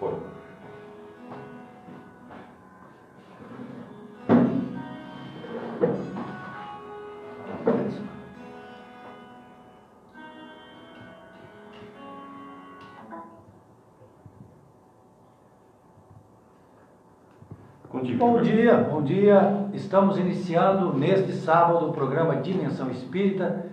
Foi. Bom dia, bom dia. Estamos iniciando neste sábado o programa Dimensão Espírita,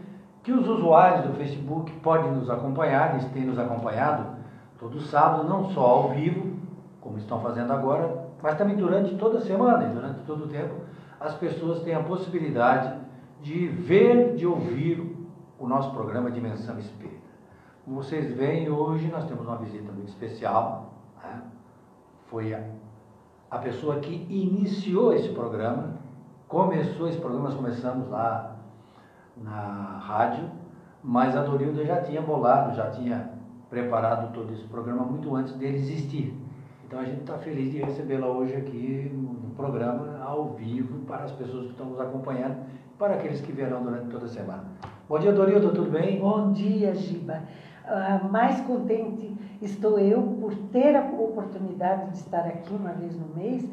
que os usuários do Facebook podem nos acompanhar, eles têm nos acompanhado todo sábado, não só ao vivo, como estão fazendo agora, mas também durante toda a semana e durante todo o tempo, as pessoas têm a possibilidade de ver, de ouvir o nosso programa Dimensão Espírita. Como vocês veem, hoje nós temos uma visita muito especial. Né? Foi a a pessoa que iniciou esse programa, começou esse programa, nós começamos lá na rádio, mas a Dorilda já tinha bolado, já tinha preparado todo esse programa muito antes dele existir. Então a gente está feliz de recebê-la hoje aqui no programa, ao vivo, para as pessoas que estão nos acompanhando, para aqueles que verão durante toda a semana. Bom dia, Dorilda, tudo bem? Bom dia, Giba. Uh, mais contente estou eu por ter a oportunidade de estar aqui uma vez no mês.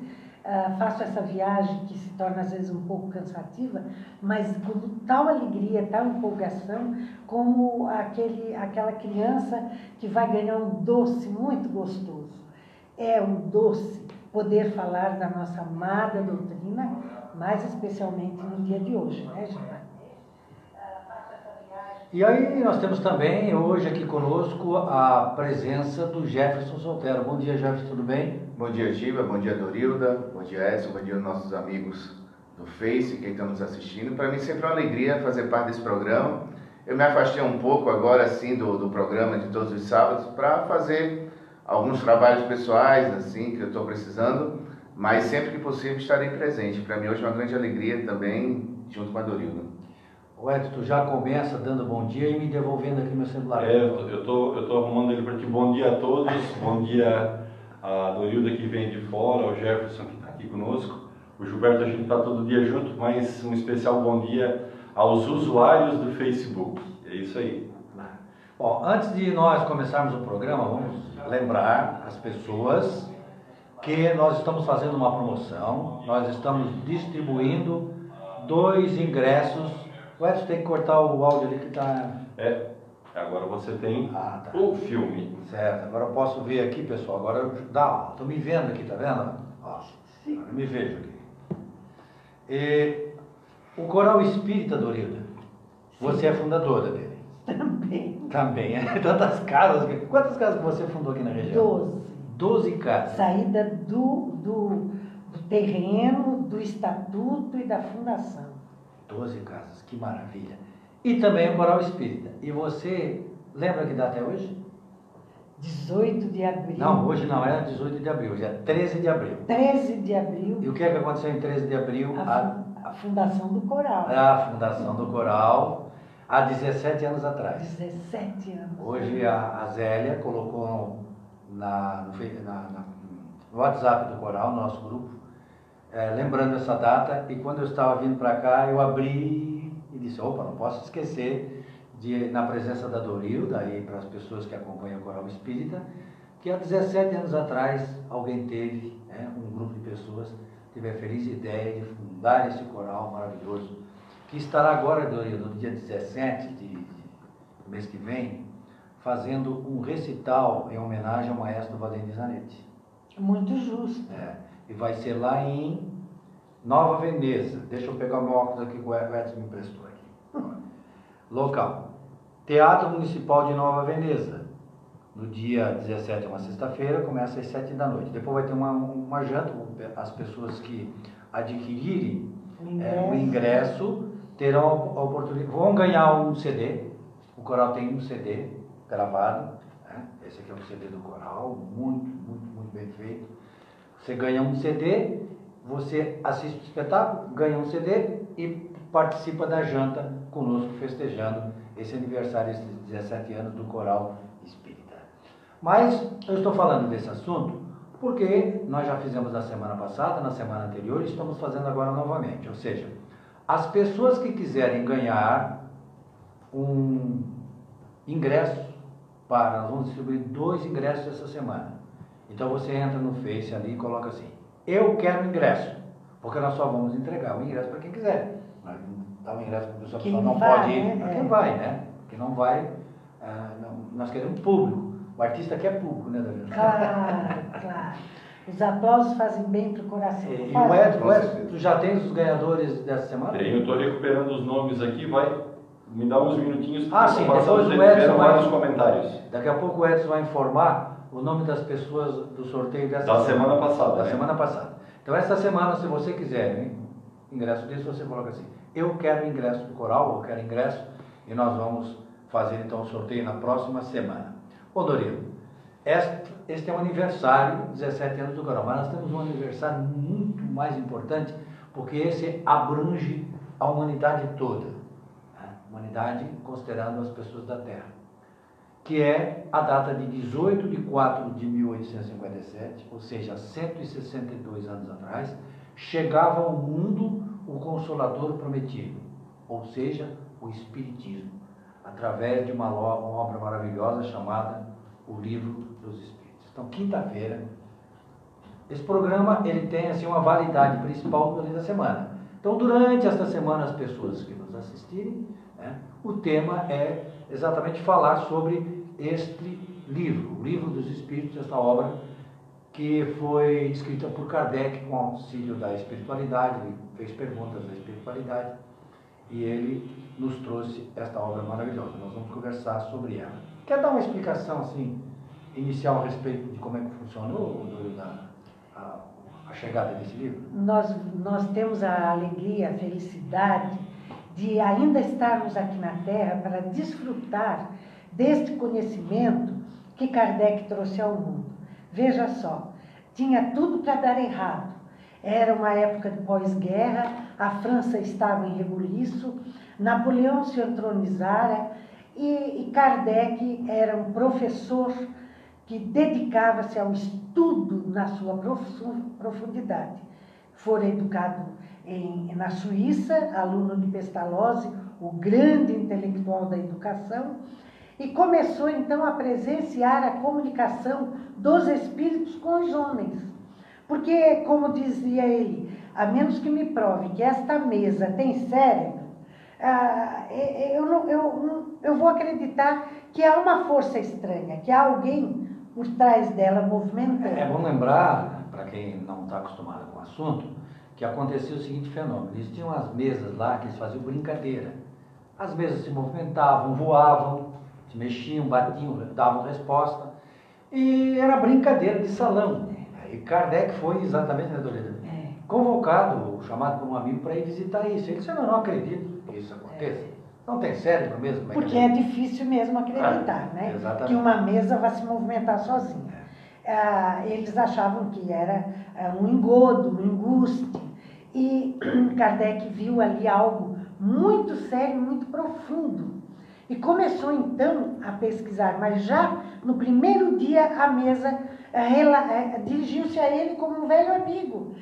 Uh, faço essa viagem que se torna às vezes um pouco cansativa, mas com tal alegria, tal empolgação, como aquele, aquela criança que vai ganhar um doce muito gostoso. É um doce poder falar da nossa amada doutrina, mais especialmente no dia de hoje, né, Gilmar? E aí nós temos também hoje aqui conosco a presença do Jefferson Soltero. Bom dia, Jefferson, tudo bem? Bom dia, Giba, bom dia, Dorilda, bom dia, Edson, bom dia nossos amigos do Face, quem está nos assistindo. Para mim sempre é uma alegria fazer parte desse programa. Eu me afastei um pouco agora, assim, do, do programa de todos os sábados para fazer alguns trabalhos pessoais, assim, que eu estou precisando, mas sempre que possível estarei presente. Para mim hoje é uma grande alegria também, junto com a Dorilda. O Edson já começa dando bom dia e me devolvendo aqui meu celular. É, eu estou eu tô arrumando ele para ti. Bom dia a todos, bom dia a Dorilda que vem de fora, ao Jefferson que está aqui conosco, o Gilberto a gente está todo dia junto, mas um especial bom dia aos usuários do Facebook. É isso aí. Bom, antes de nós começarmos o programa, vamos lembrar as pessoas que nós estamos fazendo uma promoção, nós estamos distribuindo dois ingressos o Edson tem que cortar o áudio ali que está. É, agora você tem ah, tá. o filme. Certo, agora eu posso ver aqui, pessoal. Agora eu dá, estou me vendo aqui, tá vendo? Ó, agora eu me vejo aqui. E, o Coral Espírita, Dorilda, você é fundadora dele. Também. Também, é tantas casas. Quantas casas você fundou aqui na região? Doze. Doze casas. Saída do, do, do terreno, do estatuto e da fundação. 12 casas, que maravilha. E também o Coral Espírita. E você lembra que data é hoje? 18 de abril. Não, hoje não é 18 de abril, hoje é 13 de abril. 13 de abril. E o que é que aconteceu em 13 de abril? A, a fundação do coral. A fundação do coral, há 17 anos atrás. 17 anos. Hoje a, a Zélia colocou na, no, na, na, no WhatsApp do coral, nosso grupo, é, lembrando essa data, e quando eu estava vindo para cá, eu abri e disse, opa, não posso esquecer de, na presença da Dorilda, aí para as pessoas que acompanham o Coral Espírita, que há 17 anos atrás alguém teve, né, um grupo de pessoas, teve a feliz ideia de fundar esse coral maravilhoso, que estará agora, Dorilda, no dia 17 de, de, mês que vem, fazendo um recital em homenagem ao maestro Valente Zanetti. Muito justo. É e vai ser lá em Nova Veneza. Deixa eu pegar o meu óculos aqui que o Edson me emprestou aqui. Local. Teatro Municipal de Nova Veneza. No dia 17, uma sexta-feira, começa às 7 da noite. Depois vai ter uma, uma janta, as pessoas que adquirirem o ingresso, é, o ingresso terão a oportunidade, vão ganhar um CD. O coral tem um CD gravado. Né? Esse aqui é um CD do coral, muito, muito, muito bem feito você ganha um CD, você assiste o espetáculo, ganha um CD e participa da janta conosco, festejando esse aniversário, esses 17 anos do Coral Espírita. Mas eu estou falando desse assunto porque nós já fizemos na semana passada, na semana anterior e estamos fazendo agora novamente. Ou seja, as pessoas que quiserem ganhar um ingresso para, nós vamos distribuir dois ingressos essa semana Então você entra no Face ali e coloca assim, eu quero ingresso, porque nós só vamos entregar o ingresso para quem quiser. Dá o ingresso para a pessoa que não vai, pode ir, né? para É. quem vai, né? Quem não vai, ah, não- nós queremos público. O artista quer público, né, Danilo? Claro, claro. Os aplausos fazem bem para o coração. E, e o Edson, certeza. tu já tens os ganhadores dessa semana? Tenho, estou recuperando os nomes aqui, vai me dar uns minutinhos Ah, sim, depois o Edson vai- comentários. Daqui a pouco o Edson vai informar o nome das pessoas do sorteio dessa Da semana passada, Da né? semana passada. Então, essa semana, se você quiser hein, ingresso desse, você coloca assim: Eu quero ingresso do coral, eu quero ingresso, e nós vamos fazer então o sorteio na próxima semana. Ô Dorino, este, este é um aniversário, 17 anos do coral, mas nós temos um aniversário muito mais importante, porque esse abrange a humanidade toda. né? Humanidade considerando as pessoas da Terra que é a data de 18 de 4 de 1857, ou seja, 162 anos atrás, chegava ao mundo o Consolador Prometido, ou seja, o Espiritismo, através de uma obra maravilhosa chamada O Livro dos Espíritos. Então, quinta-feira, esse programa ele tem assim uma validade principal durante a semana. Então, durante esta semana, as pessoas que nos assistirem, né, o tema é exatamente falar sobre este livro, o Livro dos Espíritos, esta obra que foi escrita por Kardec com auxílio da espiritualidade, ele fez perguntas da espiritualidade e ele nos trouxe esta obra maravilhosa. Nós vamos conversar sobre ela. Quer dar uma explicação assim inicial a respeito de como é que funcionou a, a chegada desse livro? Nós, nós temos a alegria, a felicidade de ainda estarmos aqui na Terra para desfrutar deste conhecimento que Kardec trouxe ao mundo. Veja só, tinha tudo para dar errado. Era uma época de pós-guerra, a França estava em rebuliço, Napoleão se entronizara e, e Kardec era um professor que dedicava-se ao estudo na sua profu- profundidade. Fora educado em, na Suíça, aluno de Pestalozzi, o grande intelectual da educação, e começou então a presenciar a comunicação dos espíritos com os homens. Porque, como dizia ele, a menos que me prove que esta mesa tem cérebro, ah, eu, não- eu, não- eu vou acreditar que há uma força estranha, que há alguém por trás dela movimentando. É bom lembrar, para quem não está acostumado com o assunto, que acontecia o seguinte fenômeno. Eles tinham as mesas lá que eles faziam brincadeira. As mesas se movimentavam, voavam, mexiam, batiam, davam resposta. E era brincadeira de salão. E Kardec foi exatamente, né, Dorida? É. Convocado, chamado por um amigo para ir visitar isso. Ele disse, eu não acredito que isso aconteça. Não tem cérebro mesmo? É que Porque é difícil mesmo acreditar, Ah, né? exatamente. Que uma mesa vai se movimentar sozinha. Ah, eles achavam que era um engodo, um embuste. E Kardec viu ali algo muito sério, muito profundo. E começou então a pesquisar, mas já no primeiro dia a mesa rela- eh, dirigiu-se a ele como um velho amigo,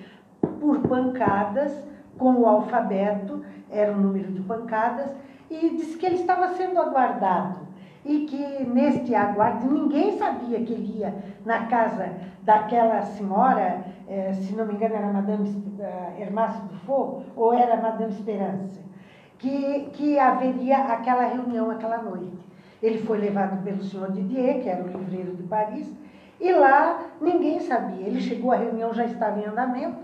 por pancadas, com o alfabeto, era o número de pancadas, e disse que ele estava sendo aguardado e que neste aguardo ninguém sabia que ele ia na casa daquela senhora, eh, se não me engano era Madame eh, Hermácio Dufault ou era Madame Esperança, que, que haveria aquela reunião aquela noite. Ele foi levado pelo senhor Didier, que era o livreiro de Paris, e lá ninguém sabia. Ele chegou, a reunião já estava em andamento,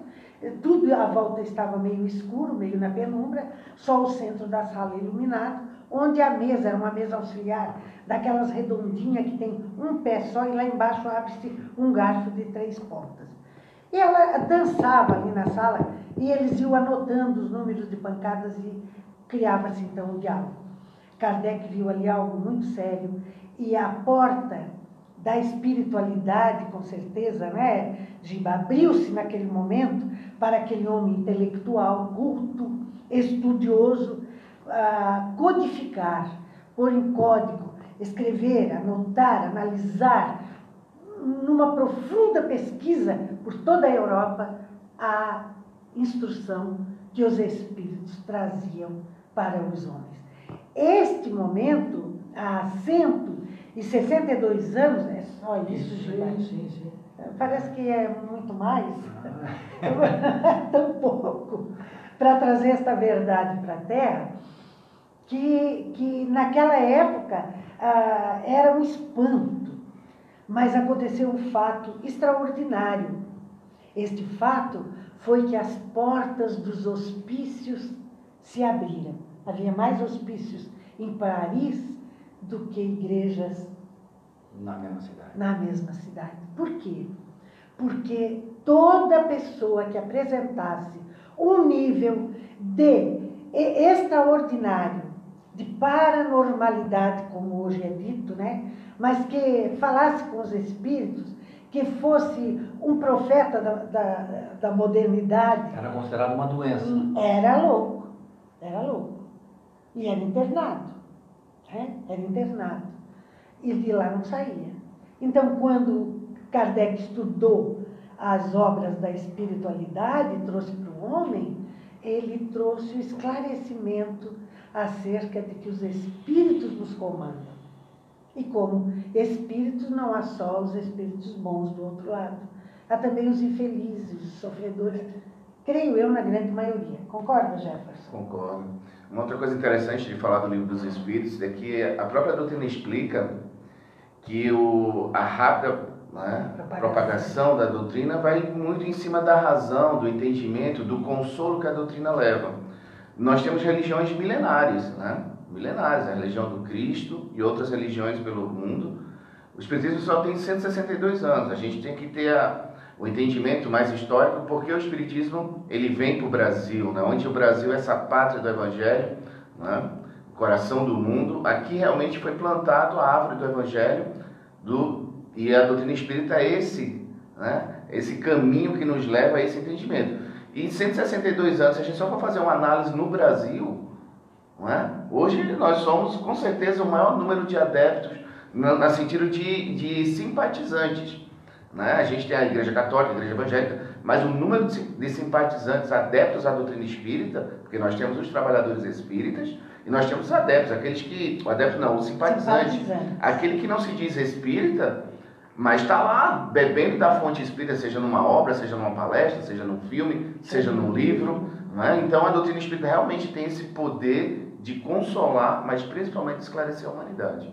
tudo à volta estava meio escuro, meio na penumbra, só o centro da sala iluminado, onde a mesa era uma mesa auxiliar, daquelas redondinhas que tem um pé só e lá embaixo abre-se um garfo de três pontas. E ela dançava ali na sala e eles iam anotando os números de pancadas e criava-se então um diálogo. Kardec viu ali algo muito sério e a porta da espiritualidade, com certeza, né, Giba, abriu-se naquele momento para aquele homem intelectual, culto, estudioso, ah, codificar, pôr em código, escrever, anotar, analisar, numa profunda pesquisa por toda a Europa, a instrução que os espíritos traziam para os homens. Este momento, assento E 62 anos é só isso, Isso, sim, sim, sim. Parece que é muito mais, tão pouco, para trazer esta verdade para a Terra, que, que naquela época ah, era um espanto, mas aconteceu um fato extraordinário. Este fato foi que as portas dos hospícios se abriram. Havia mais hospícios em Paris do que igrejas Na mesma cidade. na mesma cidade. Por quê? Porque toda pessoa que apresentasse um nível de extraordinário, de paranormalidade, como hoje é dito, né? mas que falasse com os espíritos, que fosse um profeta da, da, da modernidade, Era considerado uma doença. era louco, era louco. E era internado, né? era internado. E de lá não saía. Então, quando Kardec estudou as obras da espiritualidade trouxe para o homem, ele trouxe o esclarecimento acerca de que os espíritos nos comandam. E como espíritos, não há só os espíritos bons do outro lado. Há também os infelizes, os sofredores. Creio eu, na grande maioria. Concorda, Jefferson? Concordo. Uma outra coisa interessante de falar do livro dos Espíritos é que a própria doutrina explica que o, a rápida né, Propagação. propagação da doutrina vai muito em cima da razão, do entendimento, do consolo que a doutrina leva. Nós temos religiões milenares, né? milenares, a religião do Cristo e outras religiões pelo mundo. O Espiritismo só tem 162 anos. A gente tem que ter a, o entendimento mais histórico, porque o Espiritismo ele vem para o Brasil, né? onde o Brasil é essa pátria do Evangelho, né? coração do mundo. Aqui realmente foi plantado a árvore do Evangelho do, e a doutrina espírita é esse, né? esse caminho que nos leva a esse entendimento. E em 162 anos, se a gente só for fazer uma análise no Brasil, não é? hoje nós somos com certeza o maior número de adeptos, no, no sentido de, de simpatizantes. Né? A gente tem a Igreja Católica, a Igreja Evangélica, mas o número de, simpatizantes adeptos à doutrina espírita, porque nós temos os trabalhadores espíritas e nós temos os adeptos, aqueles que. O adepto não, o simpatizante. Simpatizante. Aquele que não se diz espírita, mas está lá bebendo da fonte espírita, seja numa obra, seja numa palestra, seja num filme, seja num livro. Né? Então a doutrina espírita realmente tem esse poder de consolar, mas principalmente esclarecer a humanidade.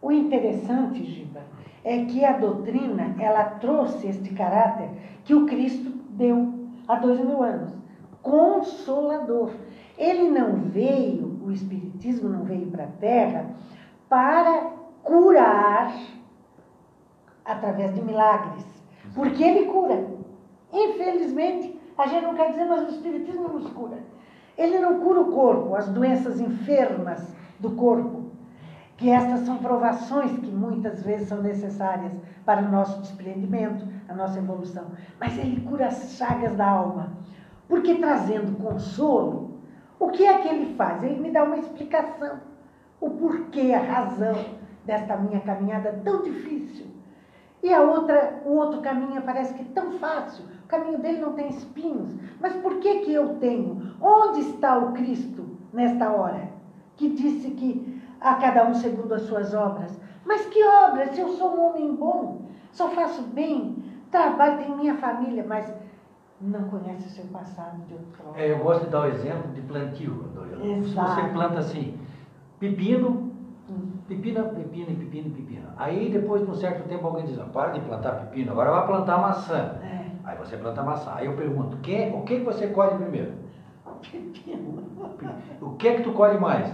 O interessante, Giba, é que a doutrina ela trouxe este caráter que o Cristo deu há dois mil anos, consolador. Ele não veio, o Espiritismo não veio para a Terra para curar através de milagres, porque ele cura. Infelizmente, a gente não quer dizer, mas o Espiritismo nos cura. Ele não cura o corpo, as doenças enfermas do corpo, que estas são provações que muitas vezes são necessárias para o nosso desprendimento, a nossa evolução. Mas ele cura as chagas da alma. Porque trazendo consolo, o que é que ele faz? Ele me dá uma explicação. O porquê, a razão desta minha caminhada tão difícil. E a outra, o outro caminho parece que tão fácil. O caminho dele não tem espinhos. Mas por que que eu tenho? Onde está o Cristo nesta hora? Que disse que a cada um segundo as suas obras. Mas que obras? Se eu sou um homem bom, só faço bem, trabalho, tenho minha família, mas não conhece o seu passado de outrora. É, eu gosto de dar o exemplo de plantio, Dorila. Se Exato. você planta assim, pepino, pepino, e pepino, e pepino. Aí depois, de um certo tempo, alguém diz, "Ah, para de plantar pepino, agora vai plantar maçã. É, Aí você planta maçã. Aí eu pergunto, que, o que você colhe primeiro? pepino. O que que tu colhe mais?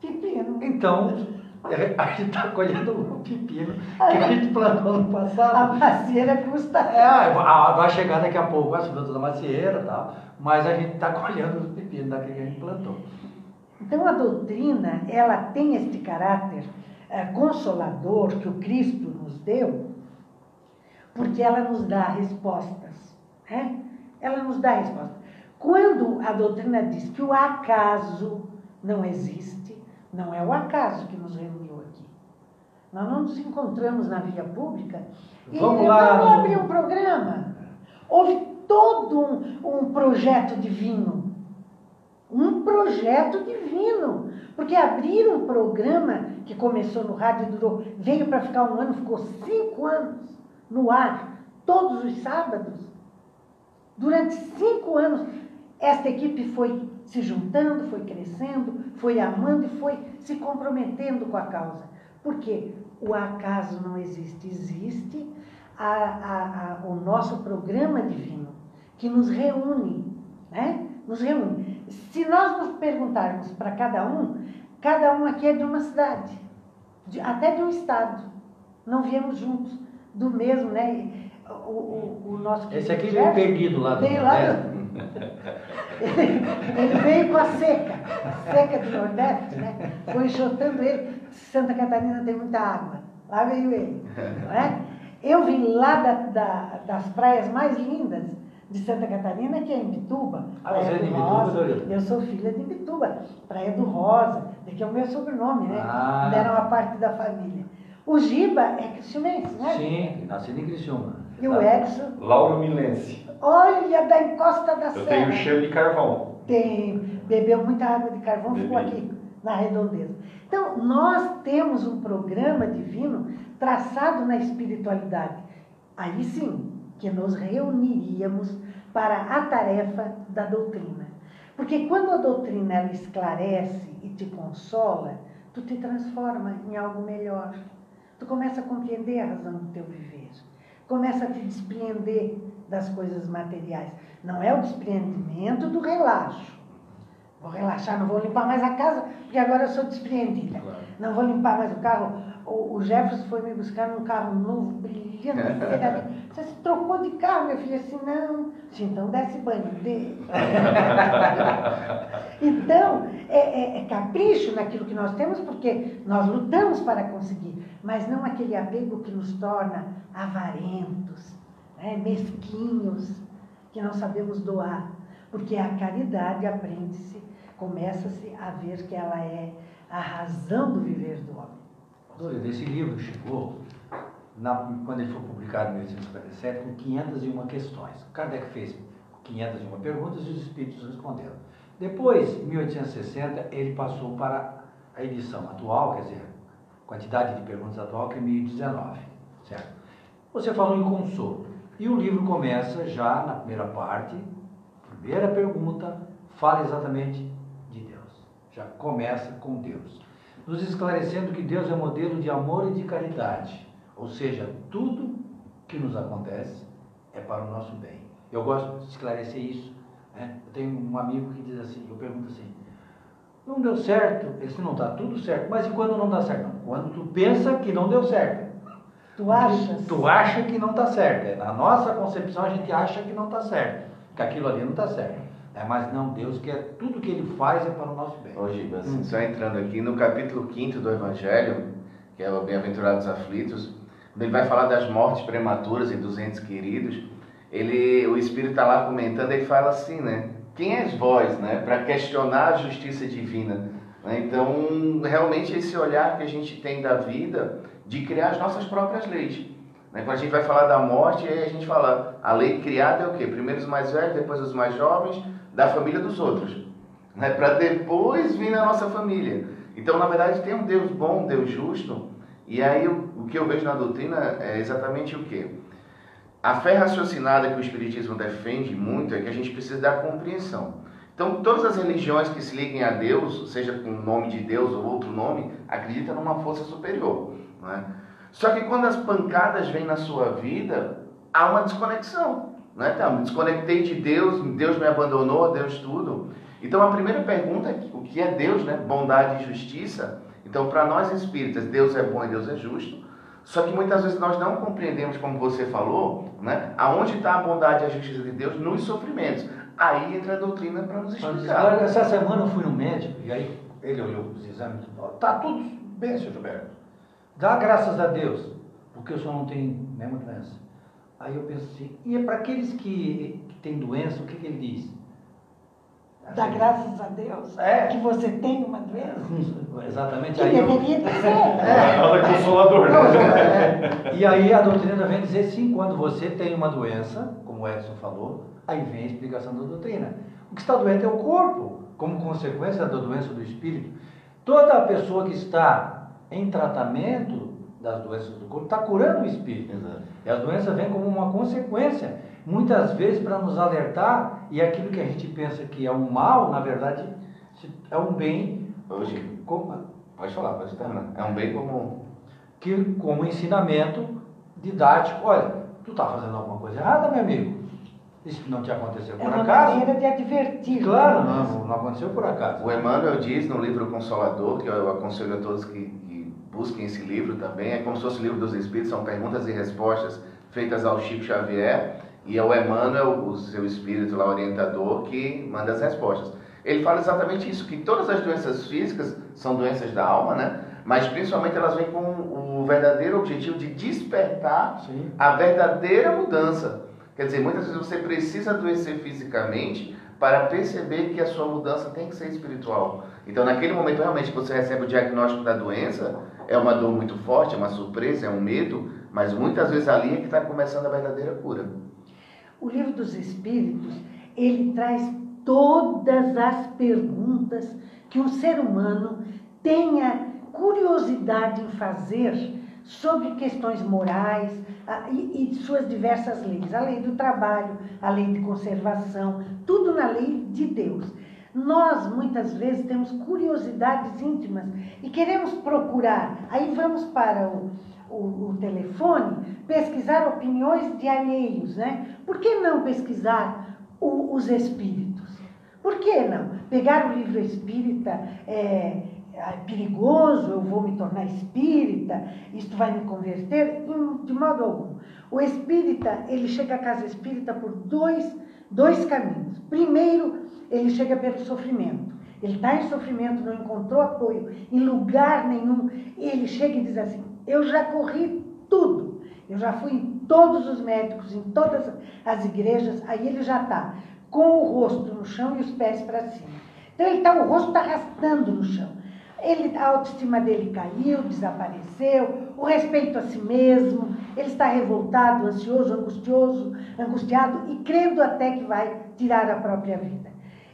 Pepino. Então, é, a gente está colhendo o pepino que a gente plantou no A passado. macieira custa. É, ah, vai chegar daqui a pouco as frutas da macieira e tal, mas a gente está colhendo os pepinos daquele que a gente plantou. Então a doutrina, ela tem este caráter eh, consolador que o Cristo nos deu, porque ela nos dá respostas. Né? Ela nos dá respostas. Quando a doutrina diz que o acaso não existe, não é o acaso que nos reuniu aqui. Nós não nos encontramos na via pública e Vamos lá vamos abrir um programa. Houve todo um, um projeto divino Um projeto divino. Porque abrir um programa que começou no rádio, durou, veio para ficar um ano, ficou cinco anos no ar, todos os sábados. Durante cinco anos, esta equipe foi se juntando, foi crescendo, foi amando e foi se comprometendo com a causa. Porque o acaso não existe, existe a, a, a, o nosso programa divino, que nos reúne, né? Nos reúne. Se nós nos perguntarmos para cada um, cada um aqui é de uma cidade, de, até de um estado. Não viemos juntos, do mesmo, né? O, o, o nosso Esse aqui veio perdido lá do veio lá do, ele veio com a seca, a seca do Nordeste, né? Foi enxotando ele. Santa Catarina tem muita água. Lá veio ele. Não é? Eu vim lá da, da, das praias mais lindas de Santa Catarina, que é em Bituba. Ah, você é de Bituba, Eu sou filha de Bituba, Praia do Rosa, que é o meu sobrenome, né? Ah. Era uma parte da família. O Giba é cristianense, né? Sim, nascido em Criciúma. E o Edson? Lauro Milense. Olha, da encosta da Eu serra. tenho cheiro de carvão. Tem. Bebeu muita água de carvão, Bebi. ficou aqui na redondeza. Então, nós temos um programa divino traçado na espiritualidade. Aí sim, que nos reuniríamos para a tarefa da doutrina. Porque quando a doutrina ela esclarece e te consola, tu te transforma em algo melhor. Tu começa a compreender a razão do teu viver. Começa a te desprender das coisas materiais. Não é o despreendimento do relaxo. Vou relaxar, não vou limpar mais a casa, porque agora eu sou despreendida. Claro. Não vou limpar mais o carro. O, o Jefferson foi me buscar num carro novo, brilhante. Você se trocou de carro, meu filho? Assim, não. Sim, então desce banho dele. então, é, é, é capricho naquilo que nós temos, porque nós lutamos para conseguir, mas não aquele apego que nos torna avarentos, né, mesquinhos, que não sabemos doar. Porque a caridade aprende-se, começa-se a ver que ela é a razão do viver do homem. Doido, esse livro chegou, na, quando ele foi publicado em 1857, com 501 questões. Kardec fez 501 perguntas e os espíritos responderam. Depois, em 1860, ele passou para a edição atual, quer dizer, quantidade de perguntas atual, que é 1019, certo? Você falou em consolo. E o livro começa já na primeira parte, primeira pergunta, fala exatamente de Deus. Já começa com Deus. Nos esclarecendo que Deus é modelo de amor e de caridade. Ou seja, tudo que nos acontece é para o nosso bem. Eu gosto de esclarecer isso. Né? Eu tenho um amigo que diz assim, eu pergunto assim, não deu certo, esse não está tudo certo, mas e quando não dá certo? Quando tu pensa que não deu certo. Tu achas? Tu acha que não está certo. Na nossa concepção a gente acha que não está certo, que aquilo ali não está certo. É, mas não, Deus quer, tudo que Ele faz é para o nosso bem. Hoje, assim, hum. só entrando aqui no capítulo 5 do Evangelho, que é o Bem-aventurados Aflitos, quando ele vai falar das mortes prematuras e dos entes queridos, ele, o Espírito está lá comentando e fala assim, né? Quem és vós, né? Para questionar a justiça divina. Né? Então, realmente esse olhar que a gente tem da vida de criar as nossas próprias leis. Né? Quando a gente vai falar da morte, aí a gente fala, a lei criada é o quê? Primeiro os mais velhos, depois os mais jovens, da família dos outros. Né? Para depois vir na nossa família. Então, na verdade, tem um Deus bom, um Deus justo. E aí o, o que eu vejo na doutrina é exatamente o quê? A fé raciocinada que o Espiritismo defende muito é que a gente precisa da compreensão. Então, todas as religiões que se liguem a Deus, seja com o nome de Deus ou outro nome, acreditam numa força superior. Né? Só que quando as pancadas vêm na sua vida, há uma desconexão. Né? Então, me desconectei de Deus, Deus me abandonou, Deus tudo. Então a primeira pergunta é o que é Deus, né? Bondade e justiça. Então, para nós espíritas, Deus é bom e Deus é justo. Só que muitas vezes nós não compreendemos, como você falou, né? aonde está a bondade e a justiça de Deus nos sofrimentos. Aí entra a doutrina para nos explicar. Essa semana eu fui no médico e aí ele olhou os exames e falou: está tudo bem, senhor Gilberto. Dá graças a Deus, porque o senhor não tem nenhuma doença. Aí eu penso assim, e é para aqueles que, que têm doença, o que, que ele diz? Dá assim, graças a Deus é. que você tem uma doença. Exatamente. Que aí deveria eu... ser. É. Ela é consolador. É. E aí a doutrina vem dizer sim, quando você tem uma doença, como o Edson falou, aí vem a explicação da doutrina. O que está doente é o corpo. como consequência da doença do espírito, toda pessoa que está em tratamento das doenças do corpo está curando o espírito. Exato. E as doenças vêm como uma consequência, muitas vezes para nos alertar, e aquilo que a gente pensa que é um mal, na verdade, é um bem. Hoje. Como, pode falar, pode terminar. É um bem como. Que, como ensinamento didático. Olha, tu está fazendo alguma coisa errada, meu amigo. Isso não te aconteceu por é acaso? É uma maneira de advertir. Claro, não, não aconteceu por acaso. O Emmanuel diz no livro Consolador, que eu aconselho a todos que busquem esse livro também, é como se fosse o livro dos Espíritos, são perguntas e respostas feitas ao Chico Xavier, e é o Emmanuel, o seu espírito lá orientador, que manda as respostas. Ele fala exatamente isso, que todas as doenças físicas são doenças da alma, né? Mas principalmente elas vêm com o verdadeiro objetivo de despertar Sim. a verdadeira mudança. Quer dizer, muitas vezes você precisa adoecer fisicamente para perceber que a sua mudança tem que ser espiritual. Então, naquele momento realmente que você recebe o diagnóstico da doença, é uma dor muito forte, é uma surpresa, é um medo, mas muitas vezes ali é que está começando a verdadeira cura. O livro dos Espíritos, ele traz todas as perguntas que um ser humano tenha curiosidade em fazer sobre questões morais e, e suas diversas leis. A lei do trabalho, a lei de conservação, tudo na lei de Deus. Nós, muitas vezes, temos curiosidades íntimas e queremos procurar. Aí vamos para o, o, o telefone pesquisar opiniões de alheios, né? Por que não pesquisar o, os espíritos? Por que não? Pegar o livro espírita é, é perigoso, eu vou me tornar espírita, isto vai me converter? De modo algum. O espírita, ele chega à casa espírita por dois, dois caminhos. Primeiro, ele chega pelo sofrimento. Ele está em sofrimento, não encontrou apoio em lugar nenhum. Ele chega e diz assim: Eu já corri tudo. Eu já fui em todos os médicos, em todas as igrejas. Aí ele já está com o rosto no chão e os pés para cima. Então ele está, o rosto está arrastando no chão. Ele, a autoestima dele caiu, desapareceu, o respeito a si mesmo, ele está revoltado, ansioso, angustioso, angustiado e crendo até que vai tirar a própria vida.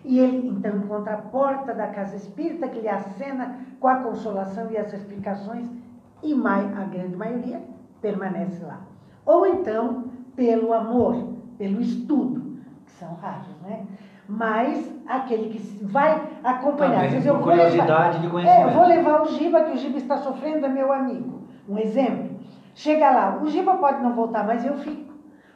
E ele então encontra a porta da casa espírita que lhe acena com a consolação e as explicações, e a grande maioria permanece lá. Ou então, pelo amor, pelo estudo, que são raros, né? Mas aquele que vai acompanhar. Também, dizer, eu vou curiosidade levar, de conhecimento. É, vou levar o Giba, que o Giba está sofrendo, é meu amigo. Um exemplo. Chega lá, o Giba pode não voltar, mas eu fico.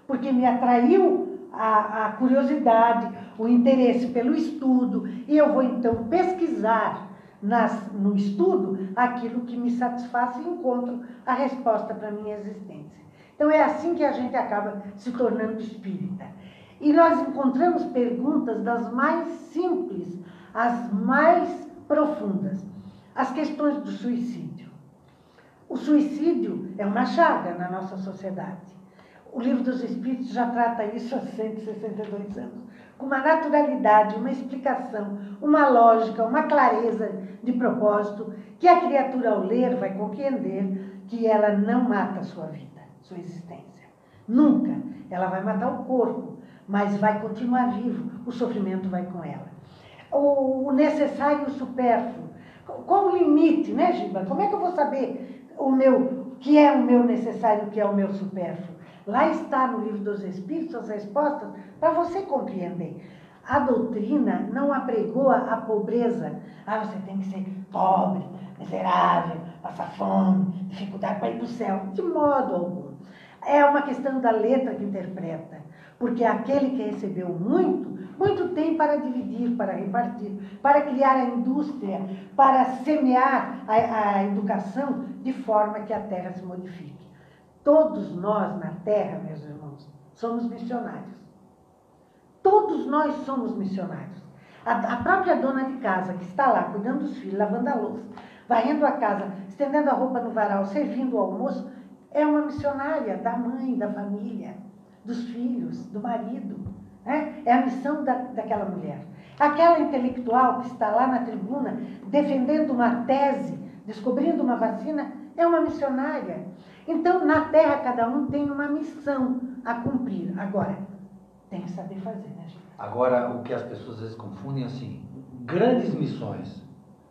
Porque me atraiu a, a curiosidade, o interesse pelo estudo, e eu vou então pesquisar nas, no estudo aquilo que me satisfaz e encontro a resposta para a minha existência. Então é assim que a gente acaba se tornando espírita. E nós encontramos perguntas das mais simples às mais profundas. As questões do suicídio. O suicídio é uma chaga na nossa sociedade. O livro dos Espíritos já trata isso há 162 anos, com uma naturalidade, uma explicação, uma lógica, uma clareza de propósito, que a criatura, ao ler, vai compreender que ela não mata a sua vida, sua existência. Nunca. Ela vai matar o corpo, mas vai continuar vivo, o sofrimento vai com ela. O, necessário e o supérfluo. Qual o limite, né, Giba? Como é que eu vou saber o meu, que é o meu necessário e o que é o meu supérfluo? Lá está no livro dos Espíritos as respostas para você compreender. A doutrina não apregou a pobreza. Ah, você tem que ser pobre, miserável, passar fome, dificuldade para ir para o céu. De modo algum. É uma questão da letra que interpreta. Porque aquele que recebeu muito, muito tem para dividir, para repartir, para criar a indústria, para semear a, a educação de forma que a terra se modifique. Todos nós na terra, meus irmãos, somos missionários. Todos nós somos missionários. A, a, própria dona de casa que está lá cuidando dos filhos, lavando a louça, varrendo a casa, estendendo a roupa no varal, servindo o almoço, é uma missionária da mãe, da família dos filhos, do marido. Né? É a missão da, daquela mulher. Aquela intelectual que está lá na tribuna defendendo uma tese, descobrindo uma vacina, é uma missionária. Então, na Terra, cada um tem uma missão a cumprir. Agora, tem que saber fazer, né, gente? Agora, o que as pessoas às vezes confundem é assim: grandes missões.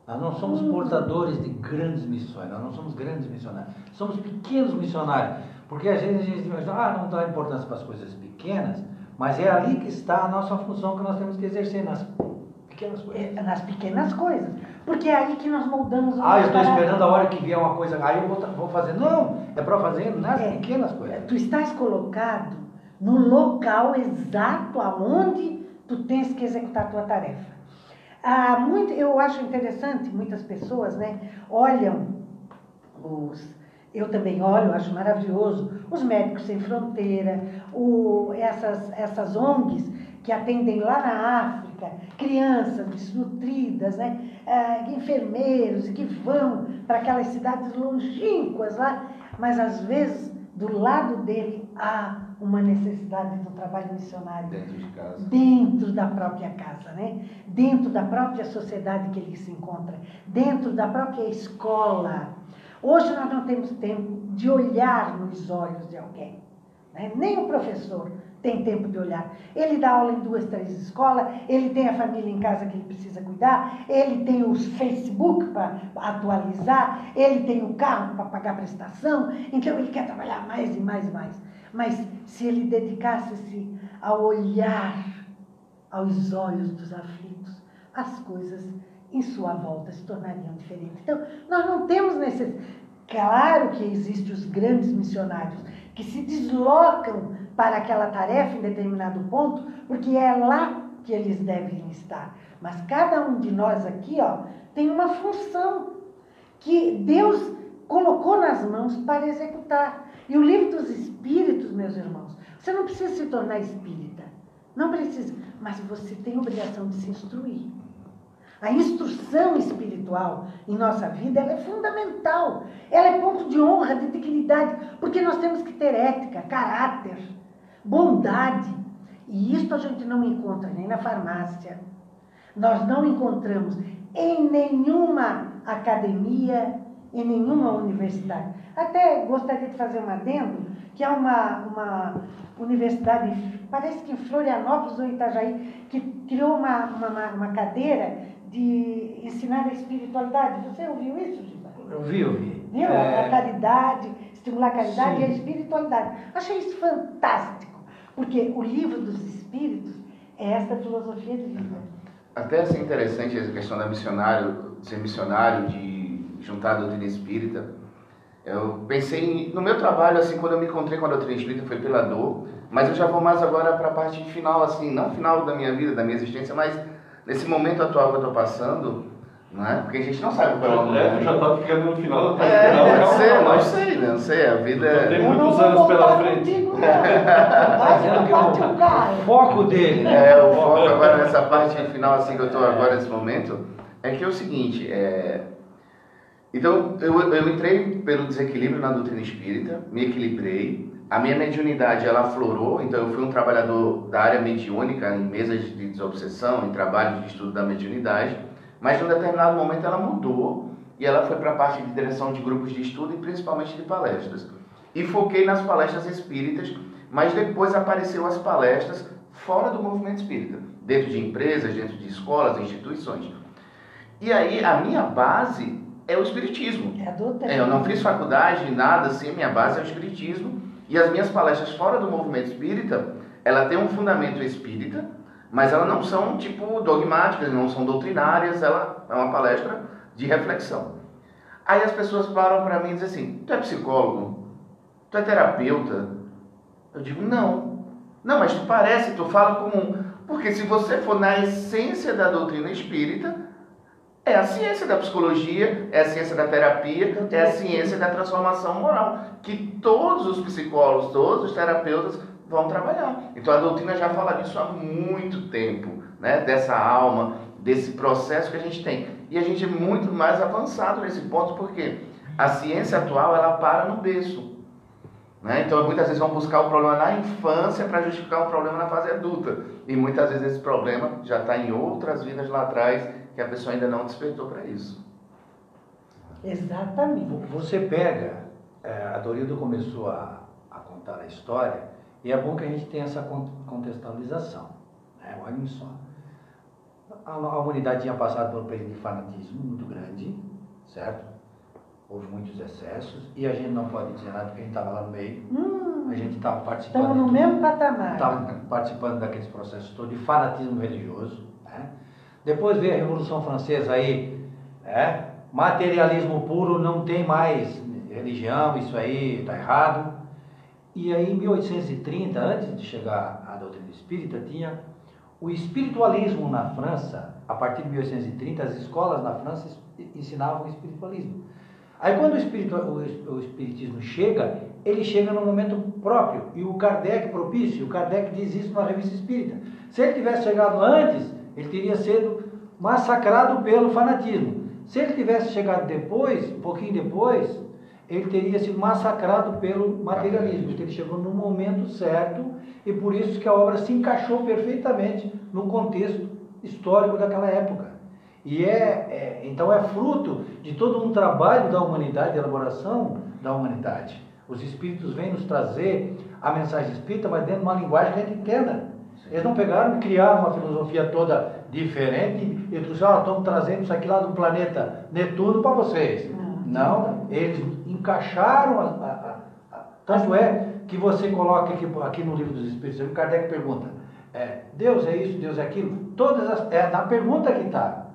Nós não somos portadores de grandes missões, nós não somos grandes missionários, somos pequenos missionários. Porque às vezes a gente imagina, ah, não dá importância para as coisas pequenas, mas é ali que está a nossa função que nós temos que exercer, nas pequenas coisas. É, nas pequenas coisas. Porque é aí que nós moldamos o Ah, eu estou esperando a hora que vier uma coisa, aí eu vou, vou fazer. Não, é para fazer nas É. pequenas coisas. Tu estás colocado no local exato aonde tu tens que executar a tua tarefa. Ah, muito, eu acho interessante, muitas pessoas né, olham os. Eu também olho, acho maravilhoso, os Médicos Sem Fronteira, o, essas, essas ONGs que atendem lá na África, crianças desnutridas, né, ah, enfermeiros que vão para aquelas cidades longínquas lá, mas às vezes do lado dele há uma necessidade do trabalho missionário Dentro de casa. dentro da própria casa, né? dentro da própria sociedade que ele se encontra, dentro da própria escola. Hoje nós não temos tempo de olhar nos olhos de alguém. né? Nem o professor tem tempo de olhar. Ele dá aula em duas, três escolas, ele tem a família em casa que ele precisa cuidar, ele tem o Facebook para atualizar, ele tem o carro para pagar prestação, então ele quer trabalhar mais e mais e mais. Mas se ele dedicasse-se a olhar aos olhos dos aflitos, as coisas em sua volta se tornariam diferentes. Então, nós não temos necessidade. Claro que existem os grandes missionários que se deslocam para aquela tarefa em determinado ponto, porque é lá que eles devem estar. Mas cada um de nós aqui, ó, tem uma função que Deus colocou nas mãos para executar. E o livro dos Espíritos, meus irmãos, você não precisa se tornar espírita, não precisa, mas você tem obrigação de se instruir. A instrução espiritual em nossa vida é fundamental. Ela é ponto de honra, de dignidade, porque nós temos que ter ética, caráter, bondade. E isso a gente não encontra nem na farmácia. Nós não encontramos em nenhuma academia, em nenhuma universidade. Até gostaria de fazer um adendo, que é uma, uma universidade, parece que em Florianópolis ou Itajaí, que criou uma, uma, uma cadeira de ensinar a espiritualidade. Você ouviu isso, Giba? Eu vi, eu vi. Viu? É, A caridade, estimular a caridade Sim. e a espiritualidade. Achei isso fantástico, porque o livro dos espíritos é esta filosofia de vida. Até assim interessante essa questão da missionário, ser missionário, de juntar a doutrina espírita. Eu pensei no meu trabalho, assim, quando eu me encontrei com a doutrina espírita foi pela dor, mas eu já vou mais agora para a parte final, assim, não final da minha vida, da minha existência, mas nesse momento atual que eu estou passando, não é? Porque a gente não sabe qual é o É, momento. já tá ficando no final da É, final, não calma sei, lá. não sei, não sei, a vida tem é... Eu não muitos anos pela frente. contigo, não. O foco dele, né? É, o foco agora nessa parte final, assim, que eu estou agora nesse momento, é que é o seguinte, é... Então, eu, eu entrei pelo desequilíbrio na doutrina espírita, me equilibrei, a minha mediunidade, ela aflorou, então eu fui um trabalhador da área mediúnica, em mesas de desobsessão, em trabalhos de estudo da mediunidade, mas num determinado momento ela mudou e ela foi para a parte de direção de grupos de estudo e principalmente de palestras. E foquei nas palestras espíritas, mas depois apareceu as palestras fora do movimento espírita, dentro de empresas, dentro de escolas, instituições. E aí a minha base é o espiritismo. É a doutrina. É, eu não fiz faculdade, nada assim, minha base é o espiritismo. E as minhas palestras fora do movimento espírita, ela tem um fundamento espírita, mas elas não são tipo dogmáticas, não são doutrinárias, ela é uma palestra de reflexão. Aí as pessoas param para mim e dizem assim: "Tu é psicólogo? Tu é terapeuta?" Eu digo: "Não". Não, mas tu parece, tu fala como um, porque se você for na essência da doutrina espírita, é a ciência da psicologia, é a ciência da terapia, é a ciência da transformação moral, que todos os psicólogos, todos os terapeutas vão trabalhar. Então a doutrina já fala disso há muito tempo, né? Dessa alma, desse processo que a gente tem. E a gente é muito mais avançado nesse ponto, porque a ciência atual ela para no berço. Né? Então muitas vezes vão buscar o problema na infância para justificar um problema na fase adulta. E muitas vezes esse problema já está em outras vidas lá atrás que a pessoa ainda não despertou para isso. Exatamente. Você pega, é, a Dorildo começou a, a contar a história, e é bom que a gente tenha essa con- contextualização. Né? Olhem só. a, a humanidade tinha passado por um período de fanatismo muito grande, certo? Houve muitos excessos e a gente não pode dizer nada porque a gente estava lá no meio. Hum, A gente estava participando. estamos no mesmo patamar. Estava participando daqueles processos todos de fanatismo religioso. né? Depois veio a Revolução Francesa aí, é, materialismo puro, não tem mais religião, isso aí está errado. E aí em 1830, antes de chegar à doutrina espírita, tinha o espiritualismo na França. A partir de 1830, as escolas na França ensinavam o espiritualismo. Aí quando o, espiritu- o es- o espiritismo chega, ele chega no momento próprio. E o Kardec propicia, o Kardec diz isso na revista espírita. Se ele tivesse chegado antes, ele teria sido massacrado pelo fanatismo. Se ele tivesse chegado depois, um pouquinho depois, ele teria sido massacrado pelo materialismo. Ele chegou no momento certo e por isso que a obra se encaixou perfeitamente no contexto histórico daquela época. E é, é- então é fruto de todo um trabalho da humanidade, de elaboração da humanidade. Os espíritos vêm nos trazer a mensagem espírita, mas dentro de uma linguagem que a gente entenda. Eles não pegaram e criaram uma filosofia toda diferente e trouxeram, ah, estamos trazendo isso aqui lá do planeta Netuno para vocês. Não, eles encaixaram a, a- a- tanto é que você coloca aqui, aqui no livro dos Espíritos, o Kardec pergunta, é, Deus é isso, Deus é aquilo, todas as, é na pergunta que está,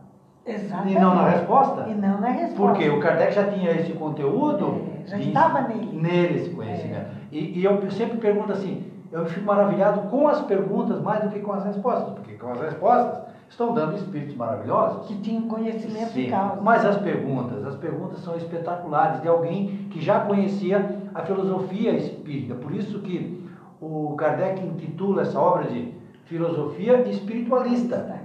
Exatamente. e não na resposta. E não na resposta. Porque o Kardec já tinha esse conteúdo, É, já estava nele. nele esse conhecimento. E, e eu sempre pergunto assim, eu fico maravilhado com as perguntas mais do que com as respostas, porque com as respostas estão dando espíritos maravilhosos. Que tinha um conhecimento Sim, de causa. mas as perguntas, as perguntas são espetaculares de alguém que já conhecia a filosofia espírita. Por isso que o Kardec intitula essa obra de Filosofia Espiritualista.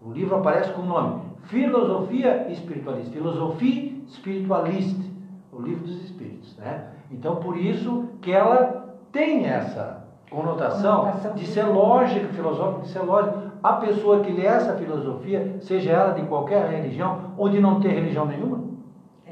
O livro aparece com o nome Filosofia Espiritualista, Filosofia Spiritualiste, o livro dos espíritos, né? Então, por isso que ela tem essa conotação Conotação de ser lógica, filosófica, de ser lógica. A pessoa que lê essa filosofia, seja ela de qualquer religião ou de não ter religião nenhuma,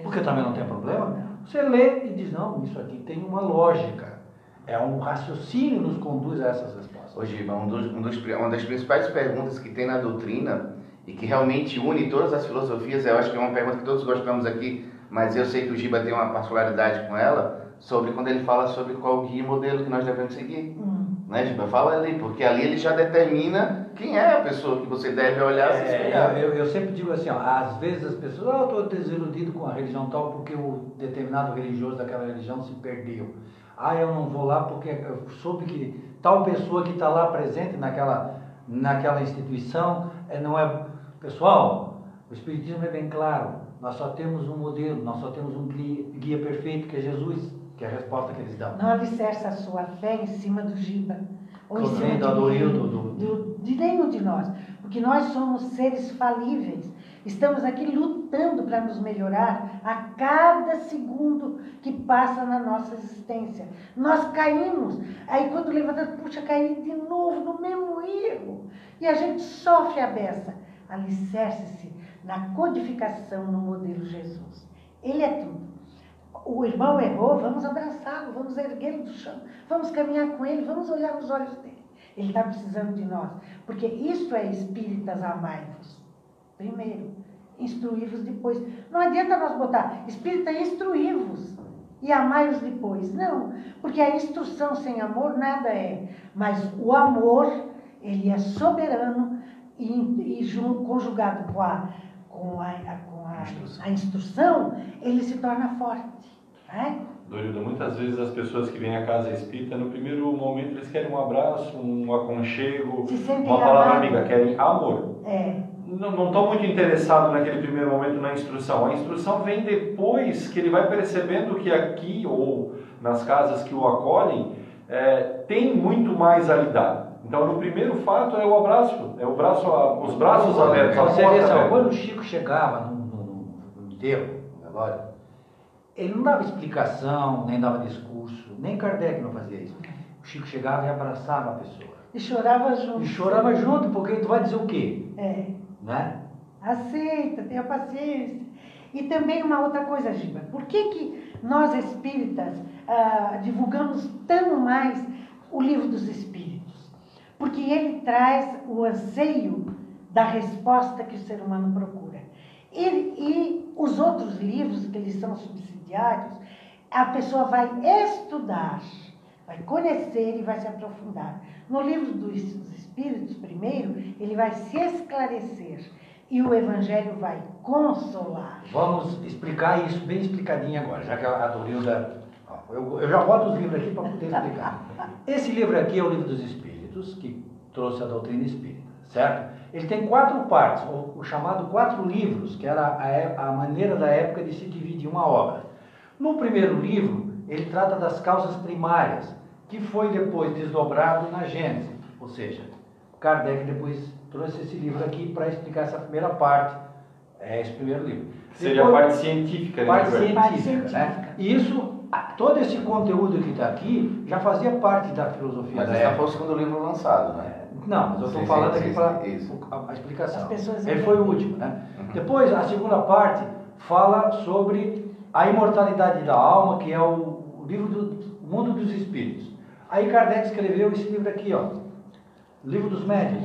porque também não tem problema, você lê e diz, não, isso aqui tem uma lógica. É um raciocínio que nos conduz a essas respostas. Ô Giba, um dos, um dos, uma das principais perguntas que tem na doutrina e que realmente une todas as filosofias, eu acho que é uma pergunta que todos gostamos aqui, mas eu sei que o Giba tem uma particularidade com ela, sobre quando ele fala sobre qual guia e modelo que nós devemos seguir. Hum. Né, Giba? Fala ali, porque ali ele já determina quem é a pessoa que você deve olhar se É, espelhar. eu, eu sempre digo assim, ó, às vezes as pessoas, ah, eu estou desiludido com a religião tal porque o determinado religioso daquela religião se perdeu. Ah, eu não vou lá porque eu soube que tal pessoa que está lá presente naquela, naquela instituição eh, não é. Pessoal, o Espiritismo é bem claro. Nós só temos um modelo, nós só temos um guia, guia perfeito que é Jesus, que é a resposta que eles dão. Não alicerça a sua fé em cima do Giba. Ou em cima do de, ninguém, do- do- de nenhum de nós. Porque nós somos seres falíveis. Estamos aqui lutando para nos melhorar a cada segundo que passa na nossa existência. Nós caímos. Aí quando levantamos, puxa, caí de novo no mesmo erro. E a gente sofre a beça. Alicerce-se na codificação no modelo Jesus. Ele é tudo. O irmão errou, vamos abraçá-lo, vamos erguê-lo do chão, vamos caminhar com ele, vamos olhar nos olhos dele. Ele está precisando de nós, porque isso é espíritas amai-vos. Primeiro, instruí-vos depois. Não adianta nós botar espírita instruí-vos e amai-vos depois. Não, porque a instrução sem amor nada é. Mas o amor, ele é soberano e, e conjugado com a, com a, com a, a instrução, ele se torna forte. Né? Dorilda, muitas vezes as pessoas que vêm à casa espírita, no primeiro momento eles querem um abraço, um aconchego, Se uma palavra amados. amiga, querem amor. É, Não estou muito interessado naquele primeiro momento na instrução. A instrução vem depois que ele vai percebendo que aqui ou nas casas que o acolhem é, tem muito mais a lhe dar. Então, no primeiro fato é o abraço, é o braço, a- os braços abertos, Você vê quando o Chico chegava no, no, no, no enterro, velório, ele não dava explicação, nem dava discurso, nem Kardec não fazia isso. O Chico chegava e abraçava a pessoa. e chorava junto. E chorava junto, porque tu vai dizer o quê? É, Né? aceita, tenha paciência. E também uma outra coisa, Giba, por que, que nós espíritas ah, divulgamos tão mais o livro dos espíritos? Porque ele traz o anseio da resposta que o ser humano procura. E, e os outros livros, que eles são subsidiários, a pessoa vai estudar, vai conhecer e vai se aprofundar. No livro dos Espíritos, primeiro, ele vai se esclarecer e o Evangelho vai consolar. Vamos explicar isso bem explicadinho agora, já que a Dorilda. Eu, eu já boto os livros aqui para poder explicar. Esse livro aqui é o livro dos Espíritos, que trouxe a doutrina espírita, certo? Ele tem quatro partes, o, o chamado quatro livros, que era a, é, a maneira da época de se dividir uma obra. No primeiro livro, ele trata das causas primárias, que foi depois desdobrado na Gênesis, ou seja, Kardec depois trouxe esse livro aqui para explicar essa primeira parte, é esse primeiro livro. Seria Depois, a parte científica, né? Parte científica, parte científica, né? E isso, todo esse conteúdo que está aqui já fazia parte da filosofia mas da esse foi o segundo livro lançado, né? Não, mas eu estou falando aqui para a, a, explicação. Ele foi o último, né? Uhum. Depois, a segunda parte fala sobre a imortalidade da alma, que é o, o livro do Mundo dos Espíritos. Aí Kardec escreveu esse livro aqui, ó, Livro dos Médios.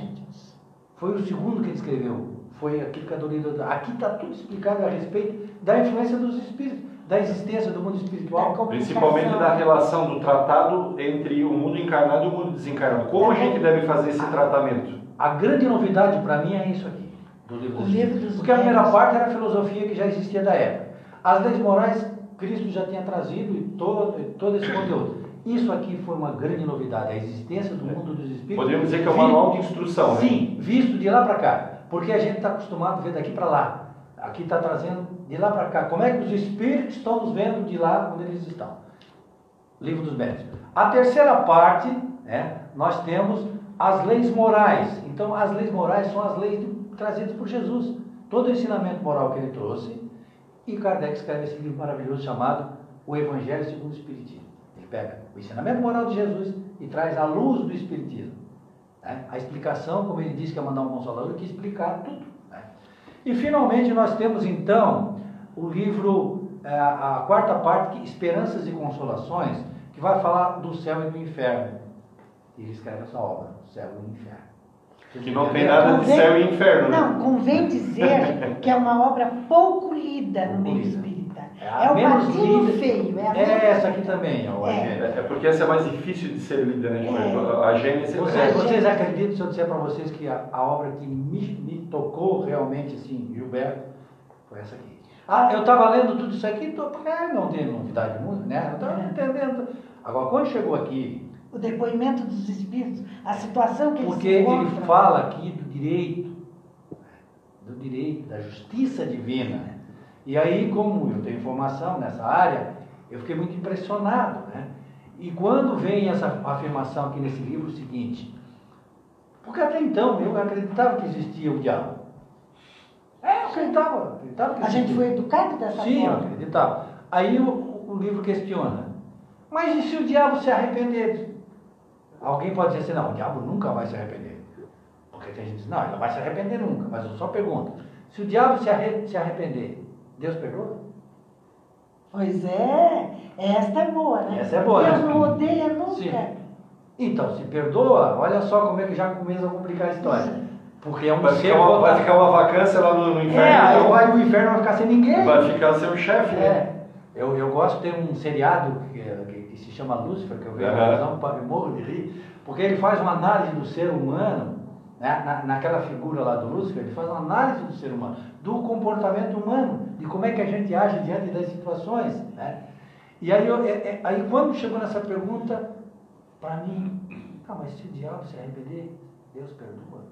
Foi o segundo que ele escreveu. Foi aquilo que a Dorida. Aqui está tudo explicado a respeito da influência dos espíritos, da existência do mundo espiritual. Principalmente da relação do tratado entre o mundo encarnado e o mundo desencarnado. Como a gente deve fazer esse tratamento? A grande novidade para mim é isso aqui, do livro dos, livro dos Porque a primeira parte era a filosofia que já existia da época. As leis morais, Cristo já tinha trazido e todo, todo esse conteúdo. Isso aqui foi uma grande novidade, a existência do mundo dos espíritos. Podemos dizer que é um manual de instrução, né? Sim, visto de lá para cá. Porque a gente está acostumado a ver daqui para lá. Aqui está trazendo de lá para cá. Como é que os espíritos estão nos vendo de lá onde eles estão? Livro dos Médios. A terceira parte, né, nós temos as leis morais. Então, as leis morais são as leis trazidas por Jesus. Todo o ensinamento moral que ele trouxe. E Kardec escreve esse livro maravilhoso chamado O Evangelho segundo o Espiritismo pega o ensinamento moral de Jesus e traz a luz do Espiritismo. Né? A explicação, como ele disse que é mandar um consolador, que explicar tudo. E finalmente nós temos então o livro, é, a quarta parte, Esperanças e Consolações, que vai falar do céu e do inferno. E ele escreve essa obra, céu e inferno. Que não tem nada de céu e inferno. Né? Não, convém dizer que é uma obra pouco lida no meio espírita. É, é o menos lida. feio. É, é essa aqui também. É, é. é, porque essa é mais difícil de ser lida, né? É. A Gênesis... Vocês, vocês acreditam, se eu disser para vocês que a, a, obra que me, me tocou realmente, assim, Gilberto, foi essa aqui. Ah, eu estava lendo tudo isso aqui, tô, é, não tem novidade muito, né? Não estava entendendo. Agora, quando chegou aqui... O depoimento dos espíritos, a situação que eles Porque ele fala aqui do direito, do direito, da justiça divina, e aí, como eu tenho formação nessa área, eu fiquei muito impressionado. Né? E quando vem essa afirmação aqui nesse livro, o seguinte, porque até então eu acreditava que existia o diabo. É, eu acreditava. acreditava que A gente foi educado dessa Sim, forma? Sim, eu acreditava. Aí o, o, livro questiona, mas e se o diabo se arrepender? Alguém pode dizer assim, não, o diabo nunca vai se arrepender. Porque tem gente que diz, não, ele não vai se arrepender nunca. Mas eu só pergunto, se o diabo se, arre se arrepender, Deus perdoa? Pois é, esta é boa, né? Essa é boa. Deus né? não odeia nunca. Sim. Então, se perdoa, olha só como é que já começa a complicar a história. Porque é um vai ser ficar uma, Vai ficar uma vacância lá no, no inferno. É, aí então, vai, o inferno vai ficar sem ninguém. Vai ficar sem o chefe, né? É. Eu, eu gosto de ter um seriado que, que, que se chama Lúcifer, que eu vejo uhum. para morro de rir, porque ele faz uma análise do ser humano né? Na, naquela figura lá do Lúcifer, ele faz uma análise do ser humano, do comportamento humano, de como é que a gente age diante das situações. Né? E aí, eu, é, é, aí quando chegou nessa pergunta, para mim, ah, mas se o diabo se arrepender, Deus perdoa?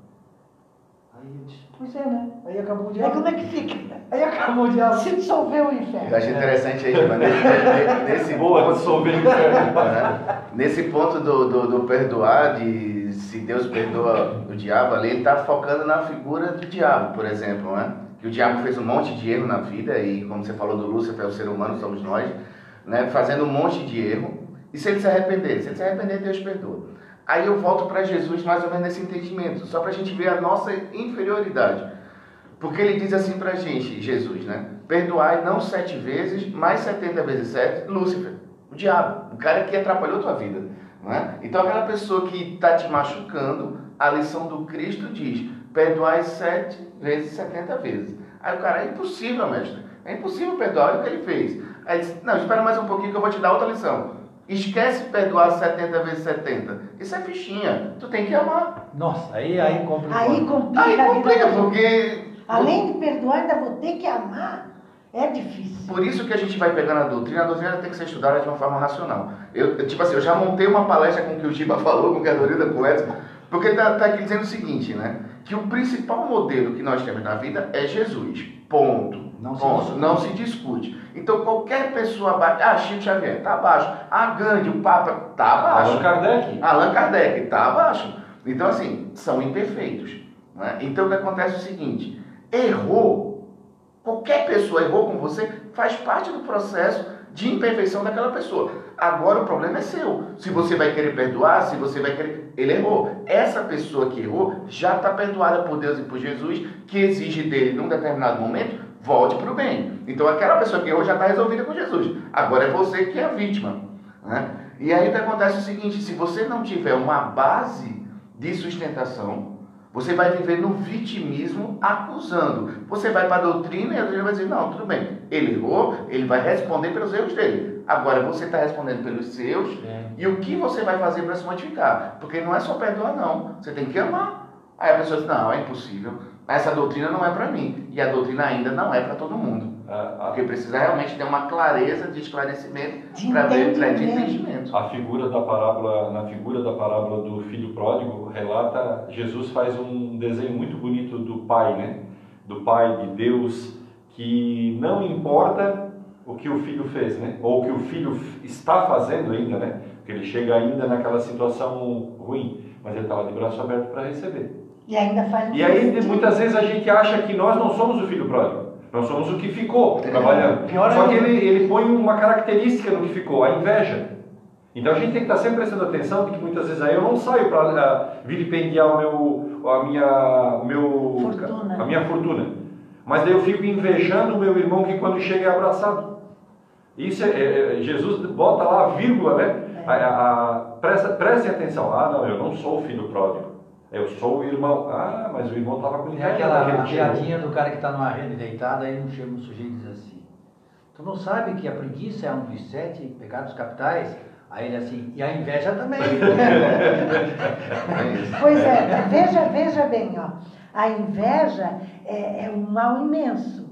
Aí eu disse, pois é, né? Aí acabou o diabo. Aí como é que fica? Aí acabou o diabo. Se dissolveu o inferno. Eu acho interessante aí, nesse, nesse Boa, dissolver o inferno. Né? Nesse ponto do, do, do perdoar, de se Deus perdoa o diabo ali, ele está focando na figura do diabo, por exemplo, né? Que o diabo fez um monte de erro na vida, e como você falou do Lúcifer, o ser humano somos nós, né? Fazendo um monte de erro. E se ele se arrepender? Se ele se arrepender, Deus perdoa. Aí eu volto para Jesus mais ou menos nesse entendimento, só para a gente ver a nossa inferioridade. Porque ele diz assim para a gente, Jesus, né? Perdoai não sete vezes, mais setenta vezes sete, Lúcifer, o diabo, o cara que atrapalhou tua vida é? Então aquela pessoa que está te machucando, a lição do Cristo diz, perdoai sete vezes, setenta vezes. Aí o cara, é impossível, mestre. É impossível perdoar, olha o que ele fez. Aí ele disse, não, espera mais um pouquinho que eu vou te dar outra lição. Esquece perdoar 70 vezes 70. Isso é fichinha. Tu tem que amar. Nossa, aí, aí complica. Aí complica. Aí complica, porque. Além de perdoar, ainda vou ter que amar. É difícil. Por isso que a gente vai pegando a doutrina, a doutrina tem que ser estudada de uma forma racional. Eu, eu, tipo assim, eu já montei uma palestra com o que o Giba falou, com o que a Dorida, com o Edson, porque ele está aqui dizendo o seguinte, né? Que o principal modelo que nós temos na vida é Jesus. Ponto. Não se Ponto. discute. Não se discute. Então qualquer pessoa abaixo. Ah, Chico Xavier, tá abaixo. Ah, Gandhi, o Papa, tá abaixo. Allan Kardec. Allan Kardec está abaixo. Então, assim, são imperfeitos. né? Então, o que acontece é o seguinte: errou, qualquer pessoa errou com você, faz parte do processo de imperfeição daquela pessoa. Agora, o problema é seu. Se você vai querer perdoar, se você vai querer. Ele errou. Essa pessoa que errou já está perdoada por Deus e por Jesus, que exige dele, num determinado momento, volte para o bem. Então, aquela pessoa que errou já está resolvida com Jesus. Agora é você que é a vítima. Né? E aí acontece é o seguinte: se você não tiver uma base de sustentação, você vai viver no vitimismo acusando. Você vai para a doutrina e a doutrina vai dizer: não, tudo bem, ele errou, ele vai responder pelos erros dele. Agora você está respondendo pelos seus É. e o que você vai fazer para se modificar? Porque não é só perdoar, não. Você tem que amar. Aí a pessoa diz: não, é impossível. Essa doutrina não é para mim. E a doutrina ainda não é para todo mundo. A, Porque precisa realmente ter uma clareza de esclarecimento para ver de entendimento. a, figura da parábola, na figura da parábola do filho pródigo, relata, Jesus faz um desenho muito bonito do pai, né? Do pai de Deus, que não importa o que o filho fez, né? Ou o que o filho está fazendo ainda, né? Porque ele chega ainda naquela situação ruim, mas ele estava de braço aberto para receber. E ainda faz E aí, muitas vezes, a gente acha que nós não somos o filho pródigo. Nós somos o que ficou trabalhando. Pior Só que ele, ele põe uma característica no que ficou, a inveja. Então a gente tem que estar sempre prestando atenção de que muitas vezes aí eu não saio para vilipendiar o meu, a minha, meu, Fortuna. a minha fortuna. Mas daí eu fico invejando o meu irmão que quando chega é abraçado. Isso é, é- é- Jesus bota lá a vírgula, né? A, a, a, presta, prestem atenção. Ah, não, eu não sou o filho pródigo. Eu sou o irmão. Ah, mas o irmão estava com É inveja aquela piadinha do cara que está numa rede deitado, aí um chega um sujeito e diz assim: Tu não sabe que a preguiça é um dos sete pecados capitais? Aí ele assim, e a inveja também. É. Pois é, veja, veja bem, ó. A inveja é, é um mal imenso.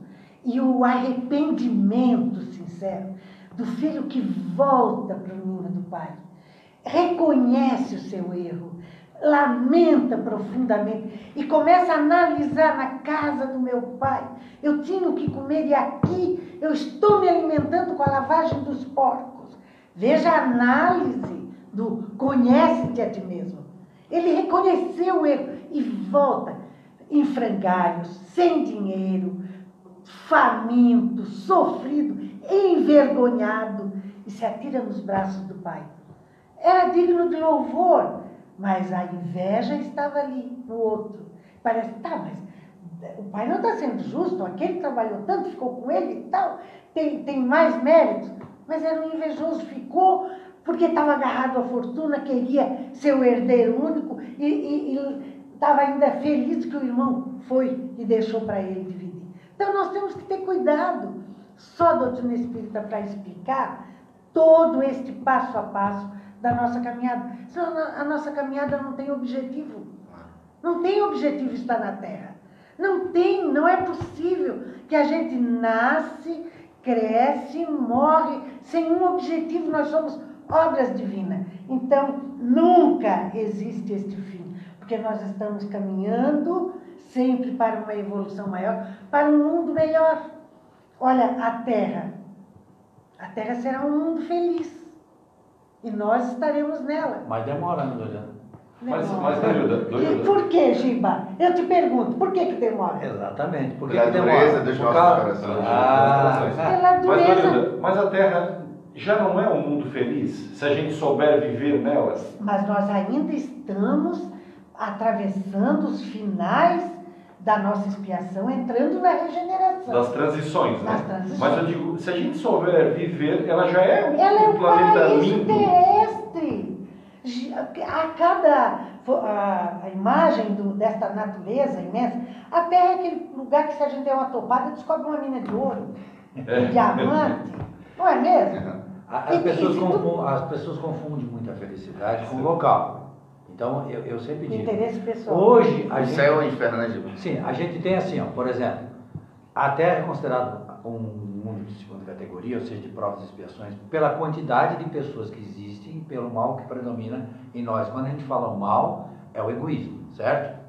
E o arrependimento sincero do filho que volta para o ninho do pai, reconhece o seu erro, lamenta profundamente e começa a analisar na casa do meu pai. Eu tinha o que comer e aqui eu estou me alimentando com a lavagem dos porcos. Veja a análise do conhece-te a ti mesmo. Ele reconheceu o erro e volta em frangalhos, sem dinheiro, faminto, sofrido, envergonhado e se atira nos braços do pai. Era digno de louvor, mas a inveja estava ali no outro. Parece, tá, mas o pai não está sendo justo, aquele que trabalhou tanto, ficou com ele e tal, tem, tem mais méritos. Mas era um invejoso, ficou porque estava agarrado à fortuna, queria ser o herdeiro único e estava ainda feliz que o irmão foi e deixou para ele dividir. Então nós temos que ter cuidado. Só a doutrina espírita para explicar todo este passo a passo da nossa caminhada. Senão a nossa caminhada não tem objetivo. Não tem objetivo estar na Terra. Não tem, não é possível que a gente nasce, cresce, morre sem um objetivo. Nós somos obras divinas. Então, nunca existe este fim, porque nós estamos caminhando sempre para uma evolução maior, para um mundo melhor. Olha, a Terra. A Terra será um mundo feliz. E nós estaremos nela. Mas demora, né, Doriana? Mas, mas Doilda, E Doilda, por que, Giba? Eu te pergunto, por que que demora? Exatamente. Por que, Pela que dureza demora? dos nossos corações. Ah, Pela mas, dureza. Doilda, mas a Terra já não é um mundo feliz se a gente souber viver nelas. Mas nós ainda estamos atravessando os finais da nossa expiação, entrando na regeneração. Das transições, né? Das transições. Mas eu digo, se a gente souber viver, ela já é um, Ela é um um planeta paraíso lindo. terrestre. a cada a, a imagem do, desta natureza imensa, a Terra é aquele lugar que se a gente der uma topada, descobre uma mina de ouro, um diamante, não é mesmo? As pessoas, confundem, as pessoas confundem muito a felicidade com o local. Então, eu, eu sempre digo. Interesse pessoal. Hoje, a o gente. Céu é o inferno, né? Sim, a gente tem assim, ó, por exemplo, a Terra é considerada um mundo de segunda categoria, ou seja, de provas e expiações, pela quantidade de pessoas que existem, pelo mal que predomina em nós. Quando a gente fala o mal, é o egoísmo, certo?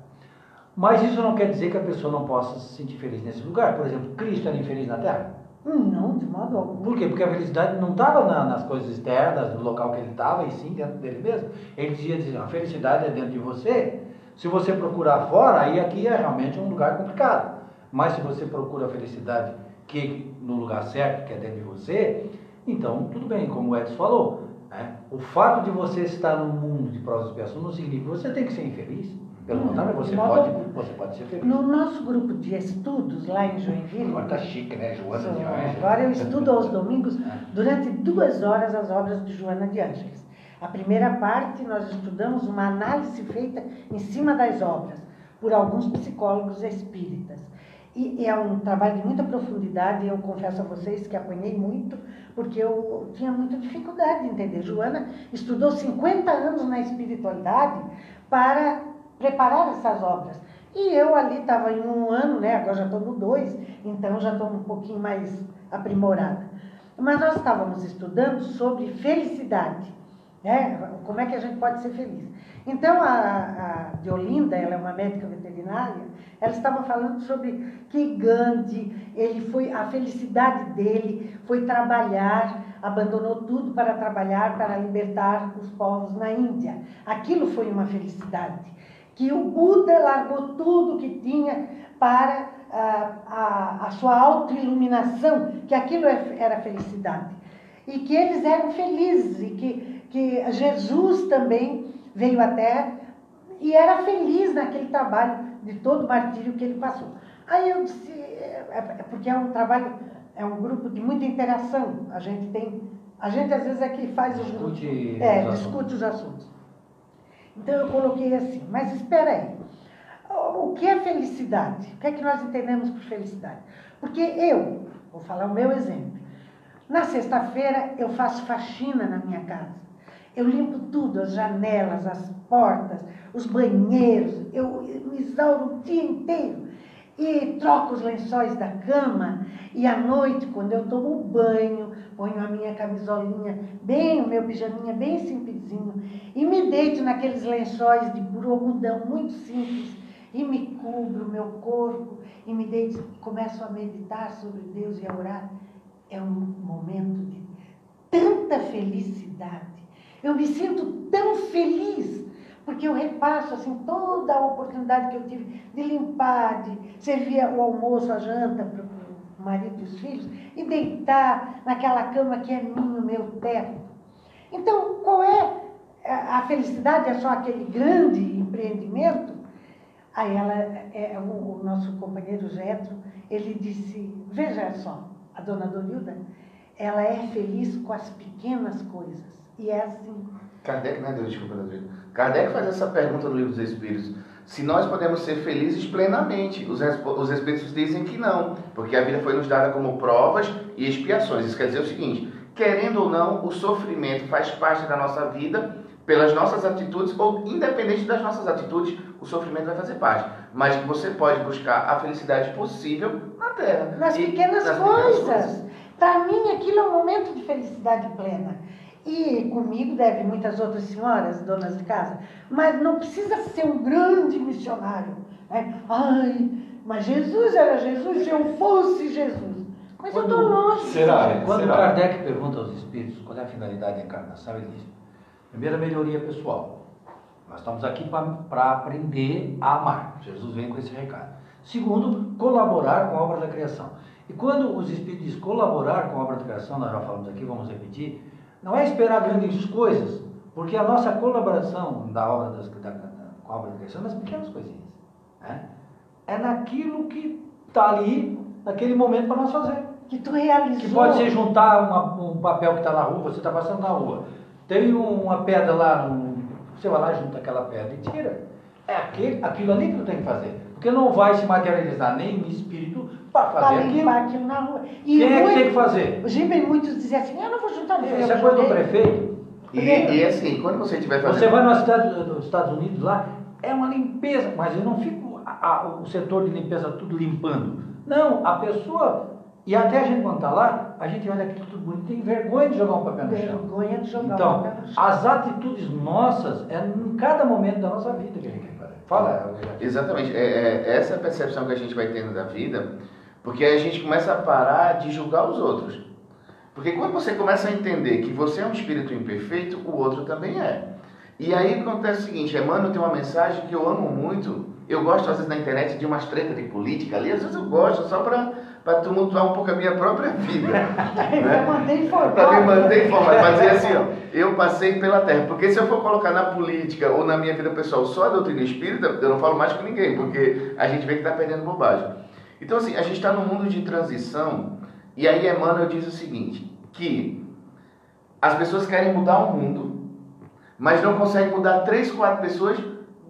Mas isso não quer dizer que a pessoa não possa se sentir feliz nesse lugar. Por exemplo, Cristo era infeliz na Terra? Não, de modo algum. Por quê? Porque a felicidade não estava na, nas coisas externas, no local que ele estava, e sim dentro dele mesmo. Ele dizia, dizia, a felicidade é dentro de você. Se você procurar fora, aí aqui é realmente um lugar complicado. Mas se você procura a felicidade que no lugar certo, que é dentro de você, então tudo bem, como o Edson falou. Né? O fato de você estar no mundo de provas e expiação não significa que você tem que ser infeliz. Pelo contrário, você pode, você pode ser feliz. No nosso grupo de estudos lá em Joinville. Agora tá chique, né? Joana de Ângeles. Agora eu estudo aos domingos, é. durante duas horas, as obras de Joana de Ângeles. A primeira parte nós estudamos uma análise feita em cima das obras por alguns psicólogos espíritas. E é um trabalho de muita profundidade, eu confesso a vocês que apanhei muito, porque eu tinha muita dificuldade de entender. Joana estudou 50 anos na espiritualidade para preparar essas obras. E eu ali estava em um ano, né? agora já estou no dois, então já estou um pouquinho mais aprimorada. Mas nós estávamos estudando sobre felicidade, né? como é que a gente pode ser feliz. Então a, a Diolinda, ela é uma médica veterinária, ela estava falando sobre que Gandhi, ele foi, a felicidade dele foi trabalhar, abandonou tudo para trabalhar, para libertar os povos na Índia. Aquilo foi uma felicidade que o Buda largou tudo que tinha para a, a, a sua autoiluminação, que aquilo é, era felicidade. E que eles eram felizes, e que, que Jesus também veio à Terra e era feliz naquele trabalho de todo o martírio que ele passou. Aí eu disse, é, é, porque é um trabalho, é um grupo de muita interação. A gente tem, a gente às vezes é que faz discute os, é, discute os assuntos. Então eu coloquei assim, mas espera aí. O que é felicidade? O que é que nós entendemos por felicidade? Porque eu, vou falar o meu exemplo. Na sexta-feira eu faço faxina na minha casa. Eu limpo tudo, as janelas, as portas, os banheiros. Eu me exauro o dia inteiro e troco os lençóis da cama e à noite, quando eu tomo banho, ponho a minha camisolinha bem, o meu pijaminha bem simplesinho e me deito naqueles lençóis de algodão muito simples e me cubro o meu corpo e me deito começo a meditar sobre Deus e a orar. É um momento de tanta felicidade. Eu me sinto tão feliz porque eu repasso assim toda a oportunidade que eu tive de limpar, de servir o almoço, a janta marido e os filhos e deitar naquela cama que é minha, meu teto. Então, qual é a felicidade? É só aquele grande empreendimento? Aí ela, é, é o, o nosso companheiro Getro, ele disse, veja só, a dona Dorilda, ela é feliz com as pequenas coisas. E é assim. Kardec, né, Deus, desculpa, Deus. Kardec faz essa pergunta no Livro dos Espíritos. Se nós podemos ser felizes plenamente, os, os Espíritos dizem que não, porque a vida foi nos dada como provas e expiações. Isso quer dizer o seguinte: querendo ou não, o sofrimento faz parte da nossa vida pelas nossas atitudes, ou independente das nossas atitudes, o sofrimento vai fazer parte. Mas você pode buscar a felicidade possível na Terra. Nas pequenas nas coisas. coisas. Para mim, aquilo é um momento de felicidade plena. E comigo deve muitas outras senhoras, donas de casa, mas não precisa ser um grande missionário. Né? Ai, mas Jesus era Jesus se eu fosse Jesus. Mas quando, eu estou longe. Será? Quando será? Kardec pergunta aos espíritos qual é a finalidade da encarnação, ele diz: primeira, melhoria pessoal. Nós estamos aqui para aprender a amar. Jesus vem com esse recado. Segundo, colaborar com a obra da criação. E quando os espíritos dizem colaborar com a obra da criação, nós já falamos aqui, vamos repetir, não é esperar grandes coisas, porque a nossa colaboração da obra das, da, da, com a obra da criação é nas pequenas coisinhas. Né? É naquilo que está ali, naquele momento para nós fazer. Que tu realizou. Que pode ser juntar uma, um papel que está na rua, você está passando na rua. Tem uma pedra lá, um, Você vai lá junto aquela pedra e tira. É aquele, aquilo ali que tu tem que fazer. Porque não vai se materializar nem em espírito para fazer Para limpar aquilo na rua. E Quem é que muito- tem que fazer? Os Giben muitos diziam assim, eu não vou juntar no Isso é coisa do prefeito. E, e assim, quando você estiver fazendo. Você vai na cidade dos Estados Unidos lá, é uma limpeza, mas eu não fico a- a- o setor de limpeza tudo limpando. Não, a pessoa, e até a gente quando está lá, a gente olha aquilo tudo bonito, tem vergonha de jogar um papel no chão. Vergonha de jogar o Então, papel no chão. as atitudes nossas é em cada momento da nossa vida que a gente tem que fazer. Fala, William. Exatamente. É, é, essa é a percepção que a gente vai tendo da vida, porque aí a gente começa a parar de julgar os outros. Porque quando você começa a entender que você é um espírito imperfeito, o outro também é. E aí acontece o seguinte, Emmanuel tem uma mensagem que eu amo muito. Eu gosto, às vezes, na internet de umas tretas de política ali, às vezes eu gosto, só para tumultuar um pouco a minha própria vida. Para né? manter informado. Para me manter informado, mas dizer assim, ó, eu passei pela Terra. Porque se eu for colocar na política ou na minha vida pessoal só a doutrina espírita, eu não falo mais com ninguém, porque a gente vê que está perdendo bobagem. Então, assim, a gente está num mundo de transição, e aí Emmanuel diz o seguinte, que as pessoas querem mudar o mundo, mas não conseguem mudar três, quatro pessoas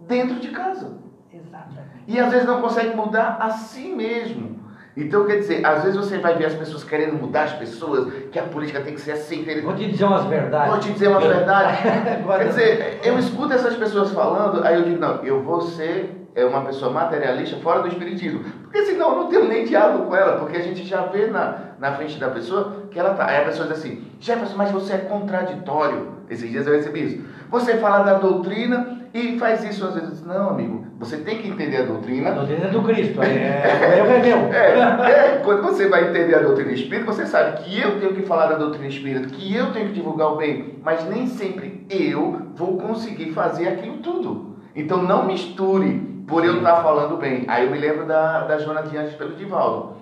dentro de casa. Exatamente. E às vezes não consegue mudar a si mesmo. Então, quer dizer, às vezes você vai ver as pessoas querendo mudar as pessoas, que a política tem que ser assim. Vou te dizer umas verdades. Vou te dizer uma verdade. Vai Quer dizer, eu escuto essas pessoas falando, aí eu digo, não, eu vou ser é, uma pessoa materialista fora do espiritismo. Porque senão eu não tenho nem diálogo com ela, porque a gente já vê na, na frente da pessoa que ela tá. Aí a pessoa diz assim, Jefferson, mas você é contraditório. Esses dias eu recebi isso. Você fala da doutrina e faz isso às vezes. Não, amigo, você tem que entender a A doutrina. doutrina do Cristo. É, é, é meu. É, é, quando você vai entender a doutrina espírita, você sabe que eu tenho que falar da doutrina espírita, que eu tenho que divulgar o bem, mas nem sempre eu vou conseguir fazer aquilo tudo. Então não misture por eu estar falando bem. Aí eu me lembro da, da Joana de Anjos pelo Divaldo.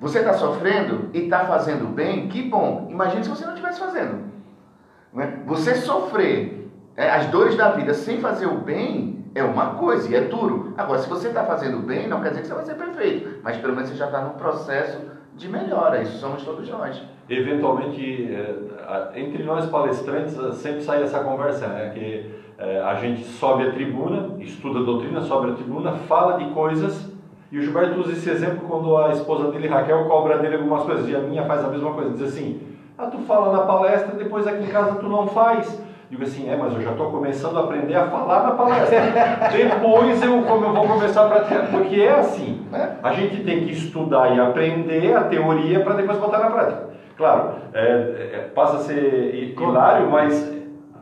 Você está sofrendo e está fazendo bem, que bom. Imagine se você não estivesse fazendo. né? Você sofrer é, as dores da vida sem fazer o bem é uma coisa e é duro. Agora, se você está fazendo bem, não quer dizer que você vai ser perfeito, mas pelo menos você já está num processo de melhora. Isso somos todos nós. Eventualmente, eh, entre nós palestrantes, eh, sempre sai essa conversa, né? Que eh, a gente sobe a tribuna, estuda a doutrina, sobe a tribuna, fala de coisas, e o Gilberto usa esse exemplo quando a esposa dele, Raquel, cobra dele algumas coisas, e a minha faz a mesma coisa, diz assim, ah, tu fala na palestra, depois aqui em casa tu não faz. Digo assim, é, mas eu já estou começando a aprender a falar na palestra. Depois eu, eu vou começar a praticar, porque é assim. Né? A gente tem que estudar e aprender a teoria para depois botar na prática. Claro, é, é, passa a ser hi- hilário, mas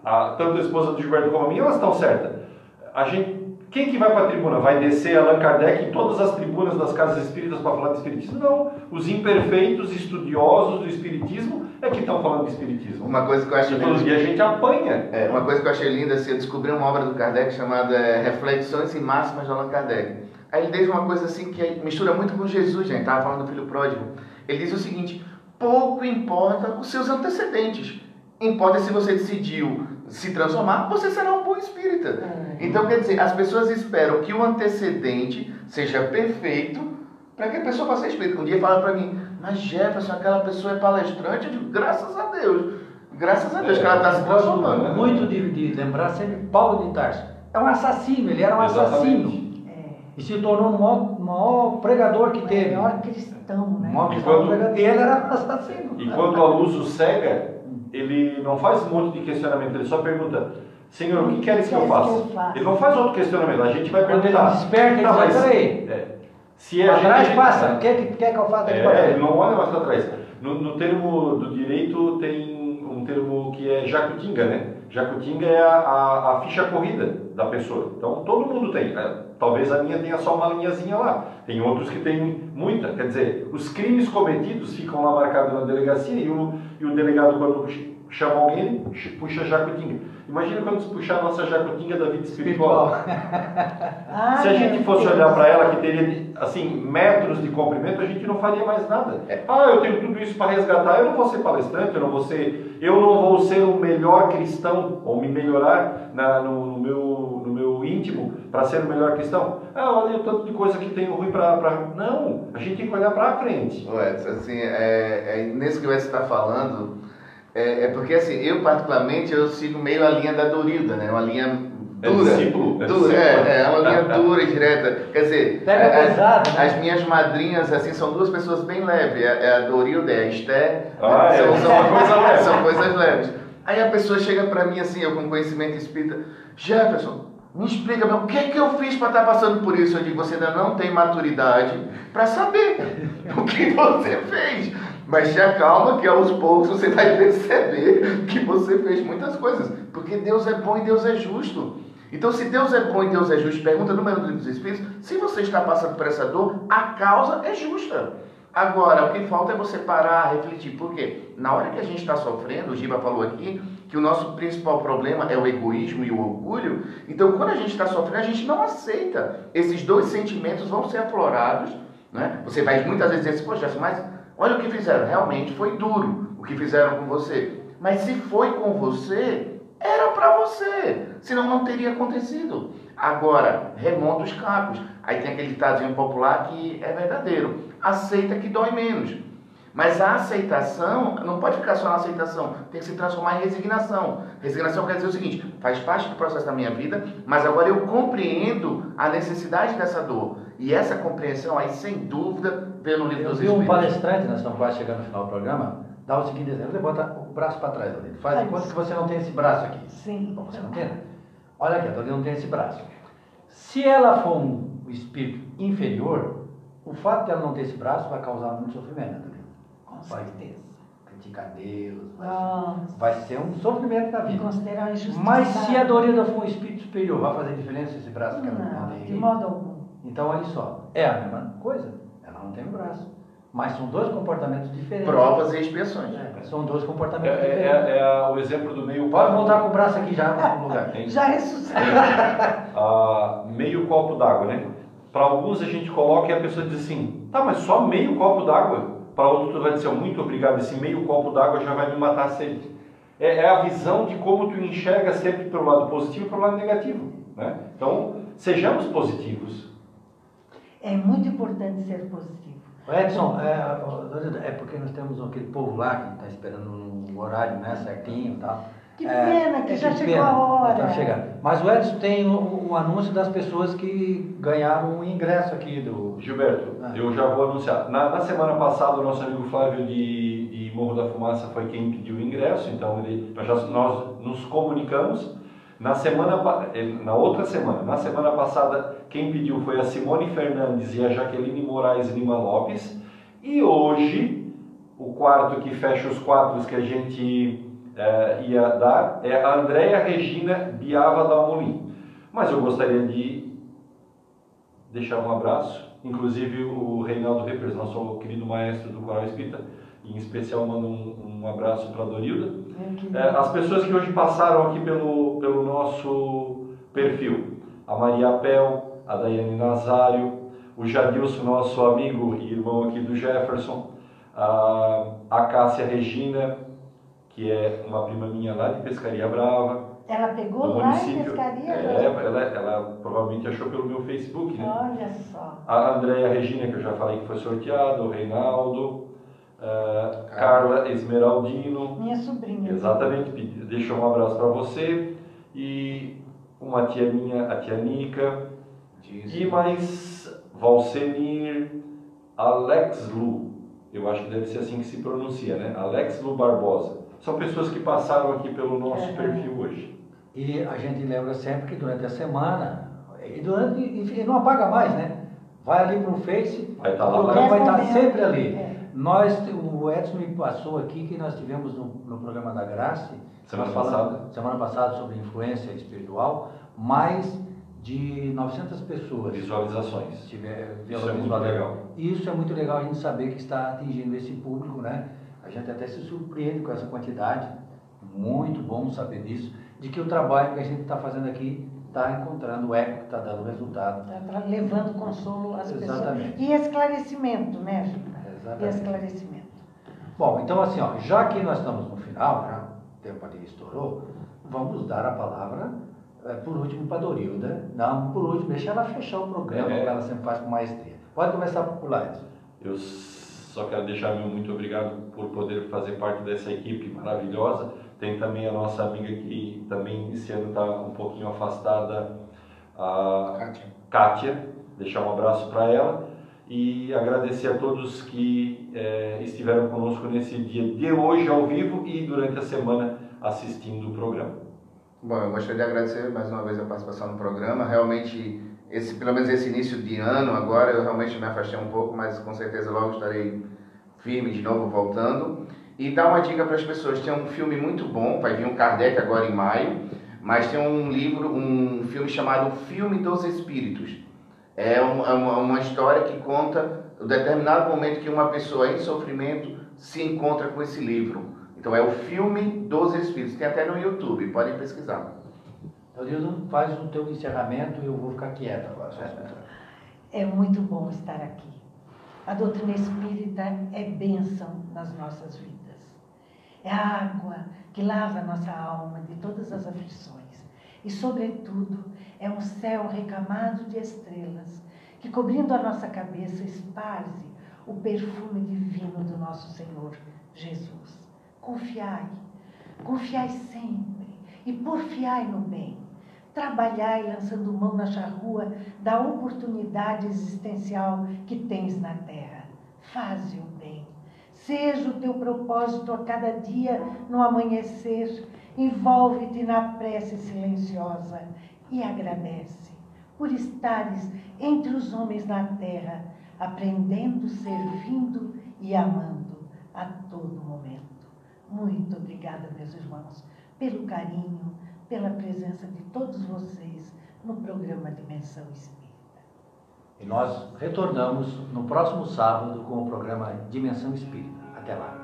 a- tanto a esposa do Gilberto como a minha, elas estão certas. A gente, quem que vai para a tribuna? Vai descer Allan Kardec em todas as tribunas das casas espíritas para falar de espiritismo? Não. Os imperfeitos estudiosos do espiritismo é que estão falando de espiritismo. Uma coisa que eu acho E lindo- dia a gente apanha. É, uma coisa que eu achei linda, assim, eu descobri uma obra do Kardec chamada é, Reflexões e Máximas de Allan Kardec. Aí ele diz uma coisa assim que mistura muito com Jesus, gente, estava falando do filho pródigo. Ele diz o seguinte, pouco importa os seus antecedentes. Importa se você decidiu se transformar, você será um bom espírita. Então, quer dizer, as pessoas esperam que o antecedente seja perfeito para que a pessoa faça espírita. Um dia fala para mim, mas Jefferson, aquela pessoa é palestrante? Eu digo, graças a Deus. Graças a Deus que ela está se transformando. Gosto muito de, de lembrar sempre Paulo de Tarso. É um assassino, ele era um assassino. E se tornou o maior, maior pregador que O teve. maior cristão, O né? maior E cristão quando- pregador. E ele era assassino. E quando a luz o cega, ele não faz um monte de questionamento, ele só pergunta, Senhor, o que queres que eu faça? Ele não faz outro questionamento, a gente vai Quando ele perguntar. desperta, Não, mas- peraí. é, se é a gente, trás a gente- passa. O que, que quer que eu faça É, ele não olha mais para trás. No, no termo do direito tem um termo que é jacutinga, né? Jacutinga é a, a, a ficha corrida da pessoa. Então todo mundo tem. É, Talvez a minha tenha só uma linhazinha lá. Tem outros que tem muita. Quer dizer, os crimes cometidos ficam lá marcados na delegacia e o, e o delegado, quando ch- chama alguém, puxa a jacutinga. Imagina quando se puxar a nossa jacutinga da vida espiritual. Se a gente fosse olhar para ela que teria assim metros de comprimento, a gente não faria mais nada. Ah, eu tenho tudo isso para resgatar, eu não vou ser palestrante, eu não vou ser, eu não vou ser o melhor cristão ou me melhorar na- no, no meu, no meu íntimo para ser o melhor cristão. Ah, olha o tanto de coisa que tenho ruim para não. A gente tem que olhar para frente. Ué, assim, é, é, nesse que você está falando, é, é porque assim, eu particularmente eu sigo meio a linha da Dorilda, né? Uma linha É dura. discípulo, é dura, discípulo. é, é uma linha dura e direta. Quer dizer, Pega as, pesado, né? as minhas madrinhas, assim, são duas pessoas bem leves. É é a Dorilda e a Esther. Ah, é, são, são uma coisa leve. São coisas leves. Aí a pessoa chega pra mim assim, eu com conhecimento espírita, Jefferson, me explica, o que é que eu fiz para estar passando por isso? Eu digo, você ainda não tem maturidade para saber o que você fez. Mas te acalma que aos poucos você vai perceber que você fez muitas coisas. Porque Deus é bom e Deus é justo. Então, se Deus é bom e Deus é justo, pergunta no livro dos Espíritos, se você está passando por essa dor, a causa é justa. Agora, o que falta é você parar, refletir. Por quê? Na hora que a gente está sofrendo, o Giba falou aqui, que o nosso principal problema é o egoísmo e o orgulho. Então, quando a gente está sofrendo, a gente não aceita. Esses dois sentimentos vão ser aflorados. Né? Você vai muitas vezes dizer assim, poxa, mas olha o que fizeram. Realmente foi duro o que fizeram com você. Mas se foi com você, era para você. Senão não teria acontecido. Agora, remonta os cacos. Aí tem aquele ditadinho popular que é verdadeiro. Aceita que dói menos. Mas a aceitação não pode ficar só na aceitação, tem que se transformar em resignação. Resignação quer dizer o seguinte: faz parte do processo da minha vida, mas agora eu compreendo a necessidade dessa dor. E essa compreensão aí, sem dúvida, no livro Eu dos vi um Espíritos. palestrante, nós estamos quase chegando no final do programa, dá o seguinte exemplo, levanta o braço para trás, Adolino. Faz conta que você não tem esse braço aqui. Sim. Bom, Você não tem? né? Olha aqui, a Adolino não tem esse braço. Se ela for um espírito inferior, o fato de ela não ter esse braço vai causar muito sofrimento, Adolino. Com Vai certeza. criticar Deus, vai, Nossa. vai ser um sofrimento da E vida. considerar injustiça. Mas se a Dorida for um espírito superior, vai fazer diferença esse braço que ela não Não, tem de modo algum. Então, olha só, é a mesma coisa. Ela não tem o braço. Mas são dois comportamentos diferentes. Provas e expiações. É, são dois É, comportamentos é- diferentes. é- é o exemplo do meio Pode voltar com o braço aqui já no lugar. Tem- Já ressuscitou. ah, meio copo d'água, né? Para alguns a gente coloca e a pessoa diz assim, tá, mas só meio copo d'água? Para outro tu vai dizer, muito obrigado, esse meio copo d'água já vai me matar a sede. É, é a visão de como tu enxerga sempre pelo lado positivo e pelo lado negativo, né? Então, sejamos positivos. É muito importante ser positivo. Edson, é, é porque nós temos aquele povo lá que está esperando no horário né, certinho e tal. Que É, pena que é já que chegou pena, a nós hora. estamos chegando. Mas o Edson tem o, o anúncio das pessoas que ganharam o ingresso aqui do. Gilberto, Ah. eu já vou anunciar. Na, na semana passada, o nosso amigo Flávio de, de Morro da Fumaça foi quem pediu o ingresso, então ele, nós, já, nós nos comunicamos. Na, semana, eh, na outra semana, na semana passada, quem pediu foi a Simone Fernandes e a Jaqueline Moraes Lima Lopes. E hoje, o quarto que fecha os quadros que a gente eh, ia dar é a Andréia Regina Biava Dalmolin. Mas eu gostaria de deixar um abraço, inclusive o Reinaldo Rippers, nosso querido maestro do Coral Espírita, em especial mando um, um abraço para a Dorilda. É, as pessoas que hoje passaram aqui pelo, pelo nosso perfil, a Maria Pel, a Daiane Nazário, o Jadilson, nosso amigo e irmão aqui do Jefferson, a, a Cássia Regina, que é uma prima minha lá de Pescaria Brava, Ela pegou lá em pescaria? É, ela, ela provavelmente achou pelo meu Facebook, né? Olha só. A Andréia Regina, que eu já falei que foi sorteada, o Reinaldo, ah, Carla Esmeraldino, Minha sobrinha. exatamente, deixou um abraço para você, e uma tia minha, a tia Nica, Diz. e mais Valsemir Alex Lu, eu acho que deve ser assim que se pronuncia, né? Alex Lu Barbosa. São pessoas que passaram aqui pelo nosso Uhum. perfil hoje. E a gente lembra sempre que durante a semana, e durante, enfim, não apaga mais, né? Vai ali pro Face, Vai estar o lá. vai estar Respondendo. sempre ali. É. Nós, o Edson me passou aqui que nós tivemos no, no programa da Graça, Semana passada. semana passada sobre influência espiritual, mais de 900 pessoas Visualizações. tiver Isso é muito legal. Isso é muito legal a gente saber que está atingindo esse público, né? A gente até se surpreende com essa quantidade. Muito bom saber disso, de que o trabalho que a gente está fazendo aqui está encontrando eco, está dando resultado. Está levando consolo às Exatamente. pessoas. E esclarecimento, né, Gilda? E Exatamente. esclarecimento. Bom, então assim, ó, já que nós estamos no final, já o tempo ali estourou, vamos dar a palavra eh, por último para a Dorilda. Não, por último, deixa ela fechar o programa, É. que ela sempre faz com maestria. Pode começar por lá. Eu só quero deixar meu muito obrigado por poder fazer parte dessa equipe maravilhosa. Tem também a nossa amiga que também esse ano está um pouquinho afastada, a Kátia. Kátia. Deixar um abraço para ela e agradecer a todos que é, estiveram conosco nesse dia de hoje ao vivo e durante a semana assistindo o programa. Bom, eu gostaria de agradecer mais uma vez a participação no programa. Realmente, esse, pelo menos esse início de ano agora, eu realmente me afastei um pouco, mas com certeza logo estarei firme de novo voltando. E dar uma dica para as pessoas: tem um filme muito bom, vai vir um Kardec agora em maio, mas tem um livro, um filme chamado Filme dos Espíritos. É uma, é uma história que conta o determinado momento que uma pessoa em sofrimento se encontra com esse livro. Então é o filme dos Espíritos. Tem até no YouTube, podem pesquisar. Deus faz o teu encerramento e eu vou ficar quieto agora. É muito bom estar aqui. A doutrina espírita é bênção nas nossas vidas. É a água que lava a nossa alma de todas as aflições. E, sobretudo, é um céu recamado de estrelas que, cobrindo a nossa cabeça, esparze o perfume divino do nosso Senhor Jesus. Confiai, confiai sempre e porfiai no bem. Trabalhai lançando mão na charrua da oportunidade existencial que tens na terra. Faze o bem. Seja o teu propósito a cada dia no amanhecer. Envolve-te na prece silenciosa e agradece por estares entre os homens na terra, aprendendo, servindo e amando a todo momento. Muito obrigada, meus irmãos, pelo carinho, pela presença de todos vocês no programa Dimensão Espírita. E nós retornamos no próximo sábado com o programa Dimensão Espírita. Até lá.